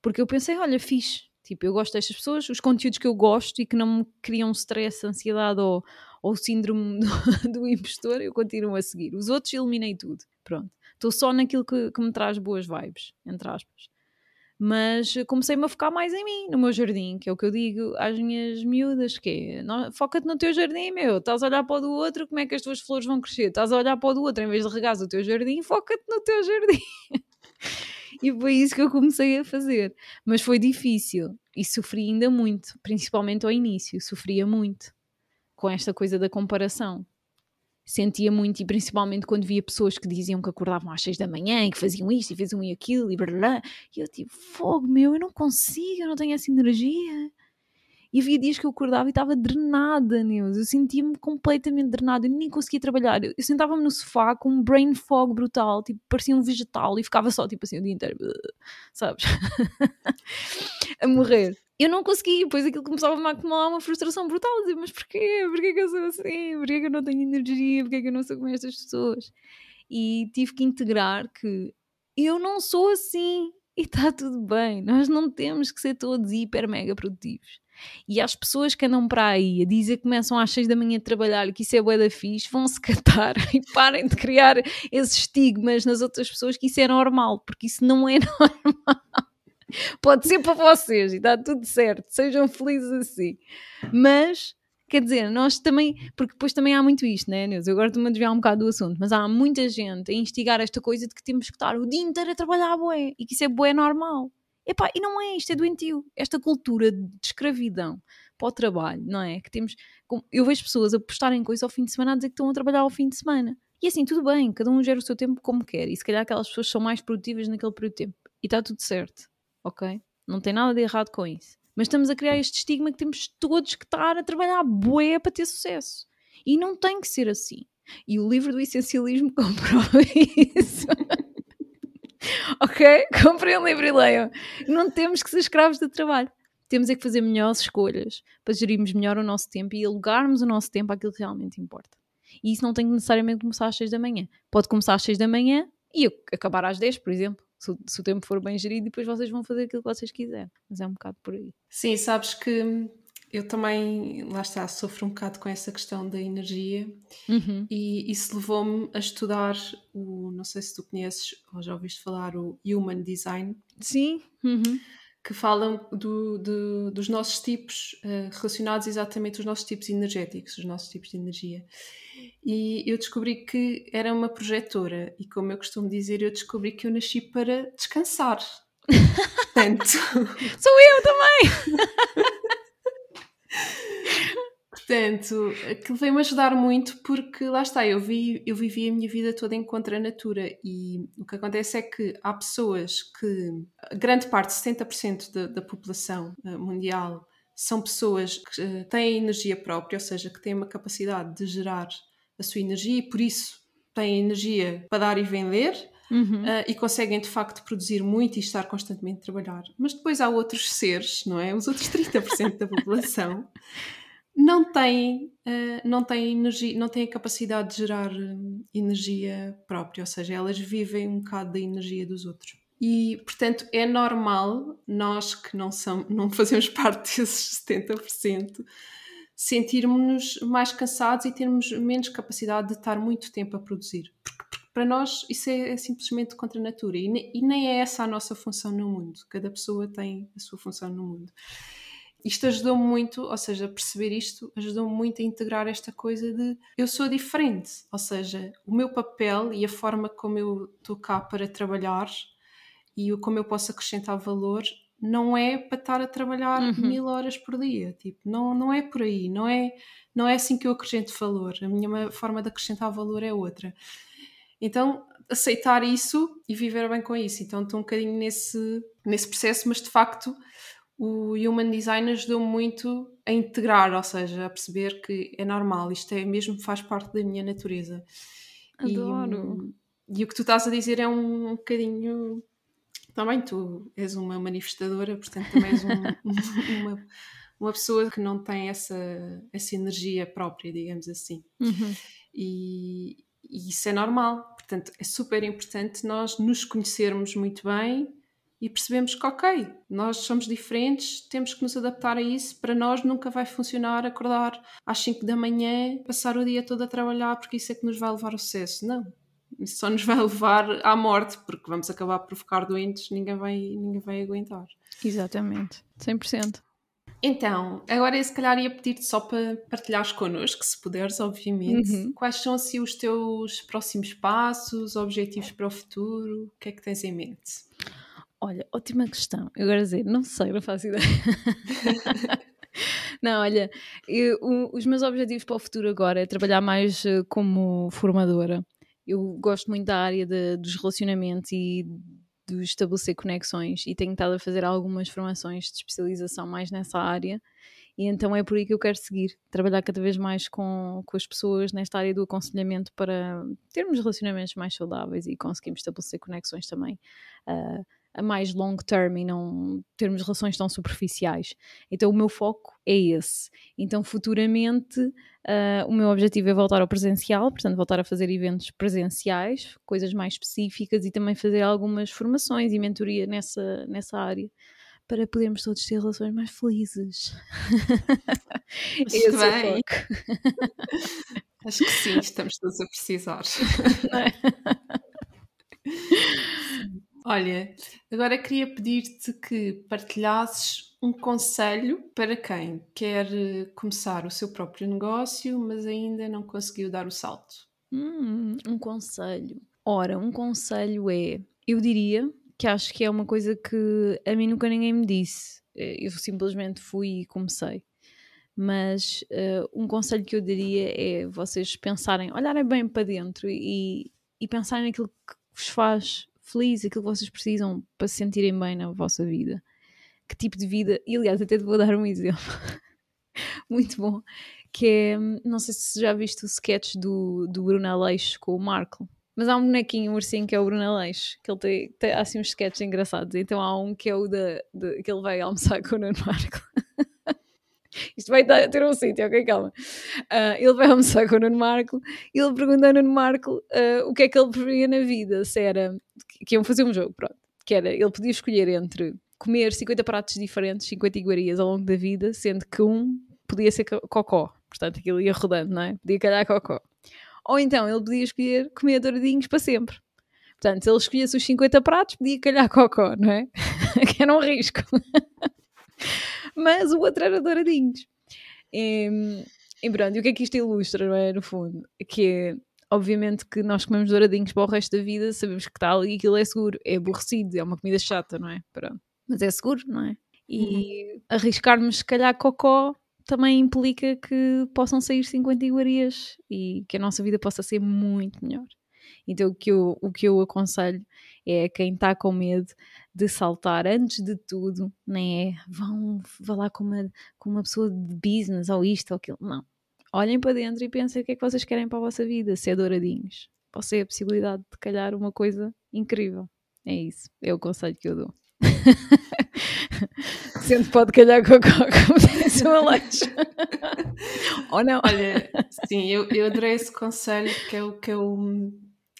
Porque eu pensei, olha, fixe. Tipo, eu gosto destas pessoas, os conteúdos que eu gosto e que não me criam stress, ansiedade ou, ou síndrome do, do impostor, eu continuo a seguir. Os outros eliminei tudo. Pronto. Estou só naquilo que, que me traz boas vibes, entre aspas. Mas comecei-me a focar mais em mim, no meu jardim, que é o que eu digo às minhas miúdas, que é, foca-te no teu jardim, meu, estás a olhar para o do outro, como é que as tuas flores vão crescer? Estás a olhar para o do outro, em vez de regar o teu jardim, foca-te no teu jardim. e foi isso que eu comecei a fazer. Mas foi difícil e sofri ainda muito, principalmente ao início, sofria muito com esta coisa da comparação. Sentia muito, e principalmente quando via pessoas que diziam que acordavam às seis da manhã e que faziam isto e faziam aquilo e blá, blá. E eu tipo, fogo meu, eu não consigo, eu não tenho essa energia. E havia dias que eu acordava e estava drenada, Neus. Eu sentia-me completamente drenada, eu nem conseguia trabalhar. Eu, sentava-me no sofá com um brain fog brutal, tipo, parecia um vegetal e ficava só, tipo assim, o dia inteiro, sabes? a morrer eu não consegui, depois aquilo começava-me a acumular uma frustração brutal, dizer, mas porquê? Porquê que eu sou assim? Porquê que eu não tenho energia? Porquê que eu não sou como estas pessoas? E tive que integrar que eu não sou assim e está tudo bem, nós não temos que ser todos hiper mega produtivos. E as pessoas que andam para aí a dizer que começam às 6 da manhã a trabalhar e que isso é bué da fixe, vão se catar e parem de criar esses estigmas nas outras pessoas que isso é normal, porque isso não é normal. Pode ser para vocês e está tudo certo, sejam felizes assim. Mas, quer dizer, nós também, porque depois também há muito isto, né, Neus? Eu agora estou-me a desviar um bocado do assunto, mas há muita gente a instigar esta coisa de que temos que estar o dia inteiro a trabalhar bué e que isso é bué normal. Epá, e não é isto, é doentio. Esta cultura de escravidão para o trabalho, não é? Que temos. Eu vejo pessoas a postarem coisas ao fim de semana a dizer que estão a trabalhar ao fim de semana. E assim, tudo bem, cada um gera o seu tempo como quer. E se calhar aquelas pessoas são mais produtivas naquele período de tempo. E está tudo certo ok? Não tem nada de errado com isso. Mas estamos a criar este estigma que temos todos que estar a trabalhar bué para ter sucesso. E não tem que ser assim. E o livro do essencialismo comprova isso. ok? Comprem o livro e leiam. Não temos que ser escravos do trabalho. Temos é que fazer melhores escolhas para gerirmos melhor o nosso tempo e alugarmos o nosso tempo àquilo que realmente importa. E isso não tem que necessariamente começar às 6 da manhã. Pode começar às 6 da manhã e acabar às 10, por exemplo se, se, o tempo for bem gerido, depois vocês vão fazer aquilo que vocês quiserem. Mas é um bocado por aí. Sim, sabes que eu também, lá está, sofro um bocado com essa questão da energia uhum. e isso levou-me a estudar o, não sei se tu conheces ou já ouviste falar, o Human Design. Sim. Uhum que falam do, do, dos nossos tipos uh, relacionados exatamente aos nossos tipos energéticos, os nossos tipos de energia. E eu descobri que era uma projetora, e como eu costumo dizer, eu descobri que eu nasci para descansar. Portanto... Sou eu também! Portanto, aquilo veio-me ajudar muito porque lá está, eu, vi, eu vivi a minha vida toda em contra a natura e o que acontece é que há pessoas que, grande parte, 70% da, da população eh, mundial, são pessoas que eh, têm energia própria, ou seja, que têm uma capacidade de gerar a sua energia e por isso têm energia para dar e vender. Uhum. Uh, e conseguem de facto produzir muito e estar constantemente a trabalhar. Mas depois há outros seres, não é? Os outros 30% da população não têm, uh, não têm energia, não têm a capacidade de gerar uh, energia própria, ou seja, elas vivem um bocado da energia dos outros. E, portanto, é normal nós que não, são, não fazemos parte desses 70% sentirmos-nos mais cansados e termos menos capacidade de estar muito tempo a produzir. Porque, para nós isso é, é, simplesmente contra a natura e, ne, e nem é essa a nossa função no mundo. Cada pessoa tem a sua função no mundo isto ajudou-me muito, ou seja, perceber isto ajudou-me muito a integrar esta coisa de eu sou diferente, ou seja, o meu papel e a forma como eu estou cá para trabalhar e como eu posso acrescentar valor não é para estar a trabalhar Uhum. mil horas por dia. Tipo, não, não é por aí, não é, não é assim que eu acrescento valor. A minha forma de acrescentar valor é outra. Então, aceitar isso e viver bem com isso. Então, estou um bocadinho nesse, nesse processo, mas de facto, o Human Design ajudou muito a integrar, ou seja, a perceber que é normal, isto é mesmo faz parte da minha natureza. Adoro. E, e o que tu estás a dizer é um, um bocadinho. Também tu és uma manifestadora, portanto também és um, uma, uma pessoa que não tem essa, essa energia própria, digamos assim. Uhum. E, e isso é normal. Portanto, é super importante nós nos conhecermos muito bem e percebemos que, ok, nós somos diferentes, temos que nos adaptar a isso. Para nós nunca vai funcionar acordar às 5 da manhã, passar o dia todo a trabalhar, porque isso é que nos vai levar ao sucesso. Não. Isso só nos vai levar à morte, porque vamos acabar por ficar doentes, ninguém vai, ninguém vai aguentar. Exatamente, 100%. Então, agora se calhar ia pedir-te só para partilhares connosco, se puderes, obviamente, Uhum. quais são assim os teus próximos passos, objetivos para o futuro, o que é que tens em mente? Olha, ótima questão. Eu agora dizer, não sei, não faço ideia. não, olha, eu, os meus objetivos para o futuro agora é trabalhar mais eh, como formadora. Eu gosto muito da área de- dos relacionamentos e de estabelecer conexões e tenho estado a fazer algumas formações de especialização mais nessa área. E então é por aí que eu quero seguir, trabalhar cada vez mais com, com as pessoas nesta área do aconselhamento para termos relacionamentos mais saudáveis e conseguirmos estabelecer conexões também ah, a mais long term e não termos relações tão superficiais. Então o meu foco é esse. Então futuramente ah, o meu objetivo é voltar ao presencial, portanto voltar a fazer eventos presenciais, coisas mais específicas e também fazer algumas formações e mentoria nessa, nessa área para podermos todos ter relações mais felizes. Esse é o bem. foco. Acho que sim, estamos todos a precisar. Olha, agora queria pedir-te que partilhasses um conselho para quem quer eh, começar o seu próprio negócio, mas ainda não conseguiu dar o salto. Hum, um conselho. Ora, um conselho é, eu diria que acho que é uma coisa que a mim nunca ninguém me disse. Eh, Eu simplesmente fui e comecei. Mas eh, um conselho que eu daria é vocês pensarem, olharem bem para dentro e, e pensarem naquilo que vos faz feliz, aquilo que vocês precisam para se sentirem bem na vossa vida. Que tipo de vida. E aliás, até te vou dar um exemplo muito bom, que é, não sei se já viste o sketch do, do Bruno Aleixo com o Marco, mas há um bonequinho, um ursinho que é o Bruno Aleixo, que ele tem, tem assim uns sketches engraçados, então há um que é o da, que ele vai almoçar com o Nuno Marco. Isto vai ter um sítio, ok, calma. Ah, ele vai almoçar com o Nuno Marco e ele pergunta ao Nuno Marco ah, o que é que ele preferia na vida, se era, que iam fazer um jogo, pronto, que era, ele podia escolher entre comer 50 pratos diferentes, 50 iguarias ao longo da vida, sendo que um podia ser co- cocó, portanto aquilo ia rodando, não é? Podia calhar cocó. Ou então ele podia escolher comer douradinhos para sempre. Portanto, se ele escolhesse os 50 pratos, podia calhar cocó, não é? que era um risco. Mas o outro era douradinhos. E, e pronto, e o que é que isto ilustra, não é? No fundo, que é, obviamente que nós comemos douradinhos para o resto da vida, sabemos que está ali aquilo é seguro, é aborrecido, é uma comida chata, não é? Pronto. Mas é seguro, não é? E arriscarmos, se calhar, cocó também implica que possam sair 50 iguarias e que a nossa vida possa ser muito melhor. Então o que eu, o que eu aconselho é quem está com medo de saltar antes de tudo, nem é vão lá com uma, com uma pessoa de business ou isto ou aquilo. Não. Olhem para dentro e pensem o que é que vocês querem para a vossa vida, se é douradinhos. Pode ser a possibilidade de calhar uma coisa incrível. É isso. É o conselho que eu dou. Sendo que pode calhar com a como disse o Alex. Ou não? Olha, sim, eu, eu adorei esse conselho que é o que eu,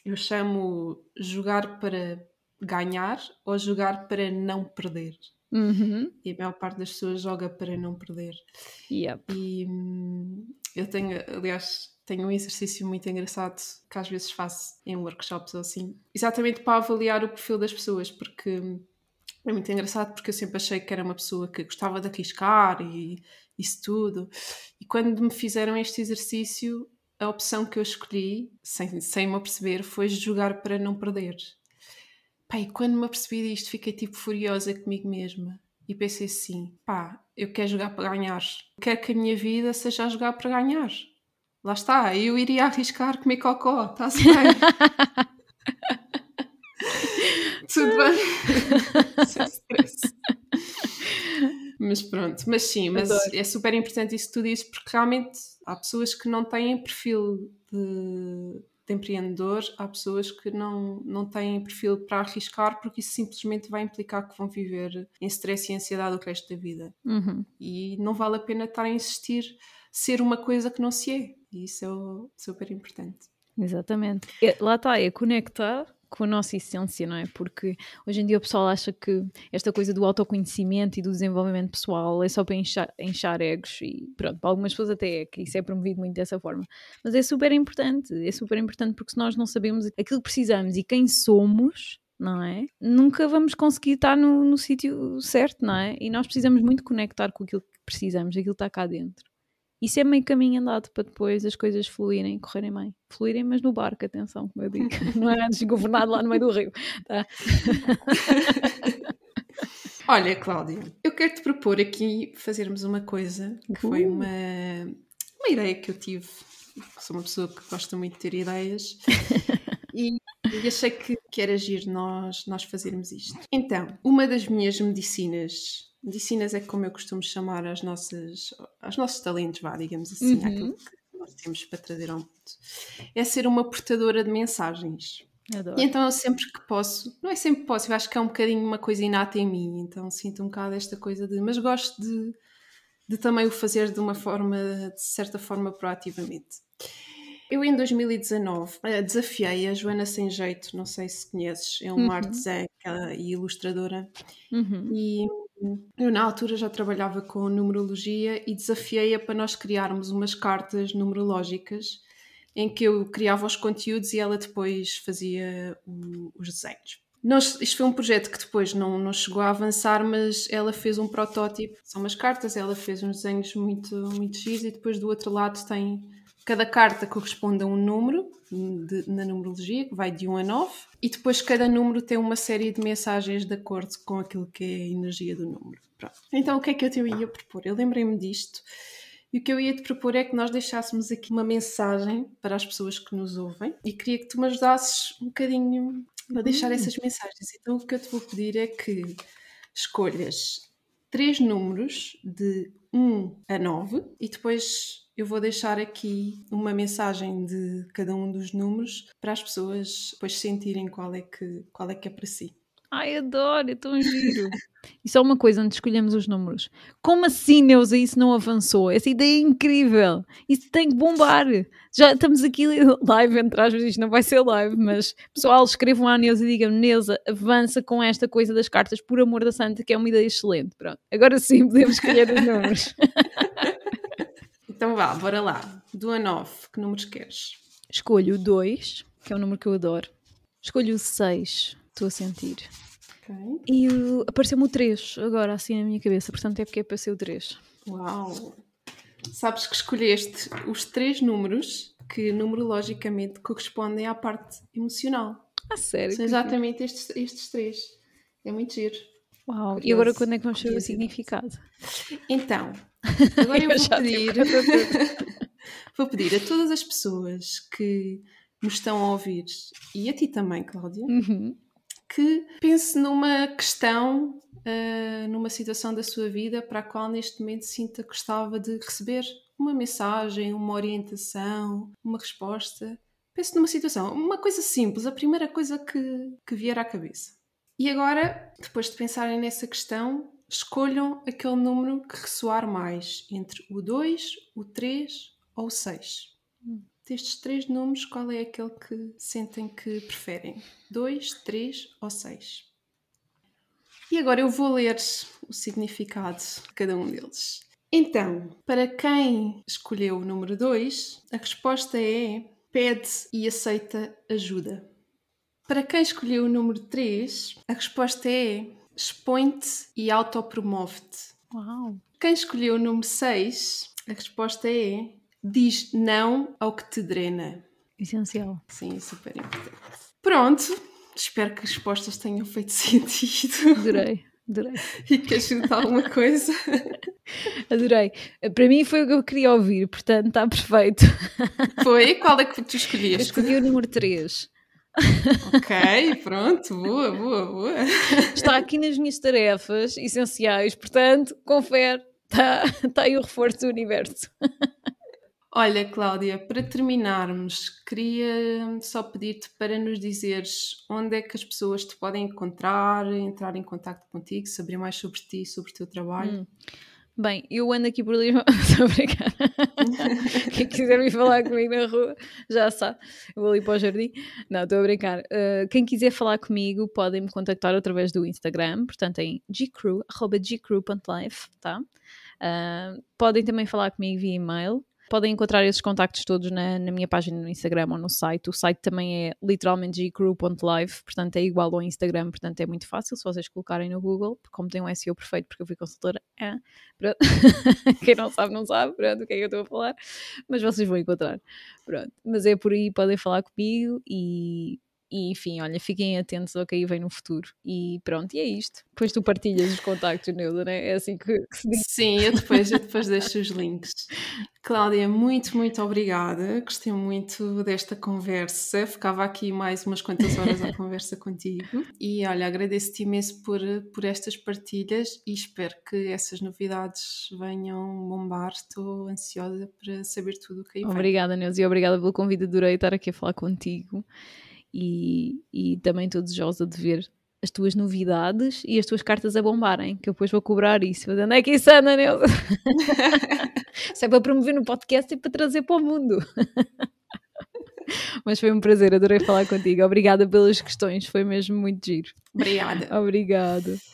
eu chamo jogar para ganhar ou jogar para não perder. Uhum. E a maior parte das pessoas joga para não perder. Yep. E hum, eu tenho, aliás, tenho um exercício muito engraçado que às vezes faço em workshops ou assim, exatamente para avaliar o perfil das pessoas, porque é muito engraçado porque eu sempre achei que era uma pessoa que gostava de arriscar e isso tudo. E quando me fizeram este exercício, a opção que eu escolhi, sem, sem me aperceber, foi jogar para não perder. Pai, quando me apercebi disto, fiquei tipo furiosa comigo mesma. e pensei assim: pá, eu quero jogar para ganhar. Quero que a minha vida seja a jogar para ganhar. Lá está, eu iria arriscar comer cocó, está-se bem. Tudo bem. Sem stress. Mas pronto, mas sim, mas Adoro. é super importante isso que tu dizes, porque realmente há pessoas que não têm perfil de, de empreendedor, há pessoas que não, não têm perfil para arriscar, porque isso simplesmente vai implicar que vão viver em stress e ansiedade o resto da vida. Uhum. E não vale a pena estar a insistir ser uma coisa que não se é. E isso é super importante. Exatamente. Lá está, é conectar com a nossa essência, não é? Porque hoje em dia o pessoal acha que esta coisa do autoconhecimento e do desenvolvimento pessoal é só para inchar egos e pronto, para algumas pessoas até é que isso é promovido muito dessa forma. Mas é super importante, é super importante porque se nós não sabemos aquilo que precisamos e quem somos, não é? Nunca vamos conseguir estar no, no sítio certo, não é? E nós precisamos muito conectar com aquilo que precisamos, aquilo que está cá dentro. Isso é meio caminho andado para depois as coisas fluírem, correrem bem. Fluírem, mas no barco, atenção, como eu digo. Não é desgovernado lá no meio do rio. Tá? Olha, Cláudia, eu quero te propor aqui fazermos uma coisa que foi uh. uma, uma ideia que eu tive. Sou uma pessoa que gosta muito de ter ideias. e, e achei que, que era agir nós, nós fazermos isto. Então, uma das minhas medicinas Medicinas é como eu costumo chamar as nossas, aos nossos talentos, vá, digamos assim, uhum. aquilo que nós temos para trazer ao mundo. É ser uma portadora de mensagens. Adoro. E então eu sempre que posso, não é sempre que posso, eu acho que é um bocadinho uma coisa inata em mim, então sinto um bocado esta coisa de, mas gosto de, de também o fazer de uma forma, de certa forma, proativamente. Eu em 2019 eh, desafiei a Joana Sem Jeito, não sei se conheces, é uma uhum. artesã e ilustradora, uhum. e eu, na altura, já trabalhava com numerologia e desafiei-a para nós criarmos umas cartas numerológicas em que eu criava os conteúdos e ela depois fazia o, os desenhos. Nós, isto foi um projeto que depois não, não chegou a avançar, mas ela fez um protótipo, são umas cartas, ela fez uns desenhos muito, muito giros e depois do outro lado tem Cada carta corresponde a um número de, na numerologia, que vai de 1 a 9, e depois cada número tem uma série de mensagens de acordo com aquilo que é a energia do número. Pronto. Então, o que é que eu te ia propor? Eu lembrei-me disto, e o que eu ia te propor é que nós deixássemos aqui uma mensagem para as pessoas que nos ouvem, e queria que tu me ajudasses um bocadinho a deixar hum. essas mensagens. Então, o que eu te vou pedir é que escolhas três números de 1 a 9 e depois eu vou deixar aqui uma mensagem de cada um dos números para as pessoas depois sentirem qual é que, qual é, que é para si. Ai, adoro, é tão giro. Isso é uma coisa onde escolhemos os números. Como assim, Neuza, isso não avançou? Essa ideia é incrível. Isso tem que bombar. Já estamos aqui live, entre aspas, isto não vai ser live, mas pessoal, escrevam à Neuza e digam Neuza, avança com esta coisa das cartas, por amor da santa, que é uma ideia excelente. Pronto, agora sim podemos escolher os números. Então vá, bora lá. Do a 9, que números queres? Escolho o 2, que é um número que eu adoro. Escolho o 6, estou a sentir. Okay. E apareceu-me o 3 agora, assim na minha cabeça, portanto é porque apareceu o 3. Uau! Sabes que escolheste os três números que numerologicamente correspondem à parte emocional. Ah, sério? São exatamente estes, estes três. É muito giro. Uau! E agora quando é que vamos saber o significado? Então, Agora eu, eu vou pedir. vou pedir a todas as pessoas que nos estão a ouvir e a ti também, Cláudia, uhum. que pense numa questão, uh, numa situação da sua vida para a qual neste momento sinta que gostava de receber uma mensagem, uma orientação, uma resposta. Pense numa situação, uma coisa simples, a primeira coisa que, que vier à cabeça. E agora, depois de pensarem nessa questão, Escolham aquele número que ressoar mais entre o 2, o 3 ou o 6. Hum. Destes três números, qual é aquele que sentem que preferem? 2, 3 ou 6? E agora eu vou ler o significado de cada um deles. Então, para quem escolheu o número 2, a resposta é pede e aceita ajuda. Para quem escolheu o número 3, a resposta é expõe-te e autopromove-te. Uau! Quem escolheu o número 6, a resposta é diz não ao que te drena. Essencial. Sim, super importante. Pronto, espero que as respostas tenham feito sentido. Adorei, Adorei. E queres juntar alguma coisa? Adorei. Para mim foi o que eu queria ouvir, portanto está perfeito. Foi? Qual é que tu Eu escolheste? escolhi o número 3. Ok, pronto, boa, boa, boa. Está aqui nas minhas tarefas essenciais, portanto, confere. Está, está aí o reforço do universo. Olha, Cláudia, para terminarmos, queria só pedir-te para nos dizeres onde é que as pessoas te podem encontrar, entrar em contato contigo, saber mais sobre ti, sobre o teu trabalho. Hum. Bem, eu ando aqui por Lisboa. Estou a brincar. Quem quiser me falar comigo na rua, já sabe. Eu vou ali para o jardim. Não, estou a brincar. Uh, quem quiser falar comigo, podem me contactar através do Instagram, portanto em gcrew, gcrew.life, tá? Uh, podem também falar comigo via e-mail. Podem encontrar esses contactos todos na, na, minha página no Instagram ou no site. O site também é literalmente gcrew.live, portanto é igual ao Instagram, portanto é muito fácil se vocês colocarem no Google, como tem um SEO perfeito, porque eu fui consultora. É, Quem não sabe, não sabe, pronto, o que é que eu estou a falar, mas vocês vão encontrar. Pronto, mas é por aí, podem falar comigo e e enfim, olha, fiquem atentos ao que aí vem no futuro. E pronto, e é isto. Depois tu partilhas os contactos, Neuda, não é? É assim que, que, se diz. Sim, eu depois, eu depois deixo os links. Cláudia, muito, muito obrigada. Gostei muito desta conversa. Ficava aqui mais umas quantas horas à conversa contigo. E olha, agradeço-te imenso por, por estas partilhas e espero que essas novidades venham bombar. Estou ansiosa para saber tudo o que aí vem. Obrigada, Neuza, e obrigada pelo convite. Adorei estar aqui a falar contigo e, e também estou desejosa de ver as tuas novidades e as tuas cartas a bombarem, que eu depois vou cobrar isso. Mas onde é que isso anda, Neuza? Se é para promover no podcast e para trazer para o mundo. Mas foi um prazer, adorei falar contigo. Obrigada pelas questões, foi mesmo muito giro. Obrigada. Obrigada.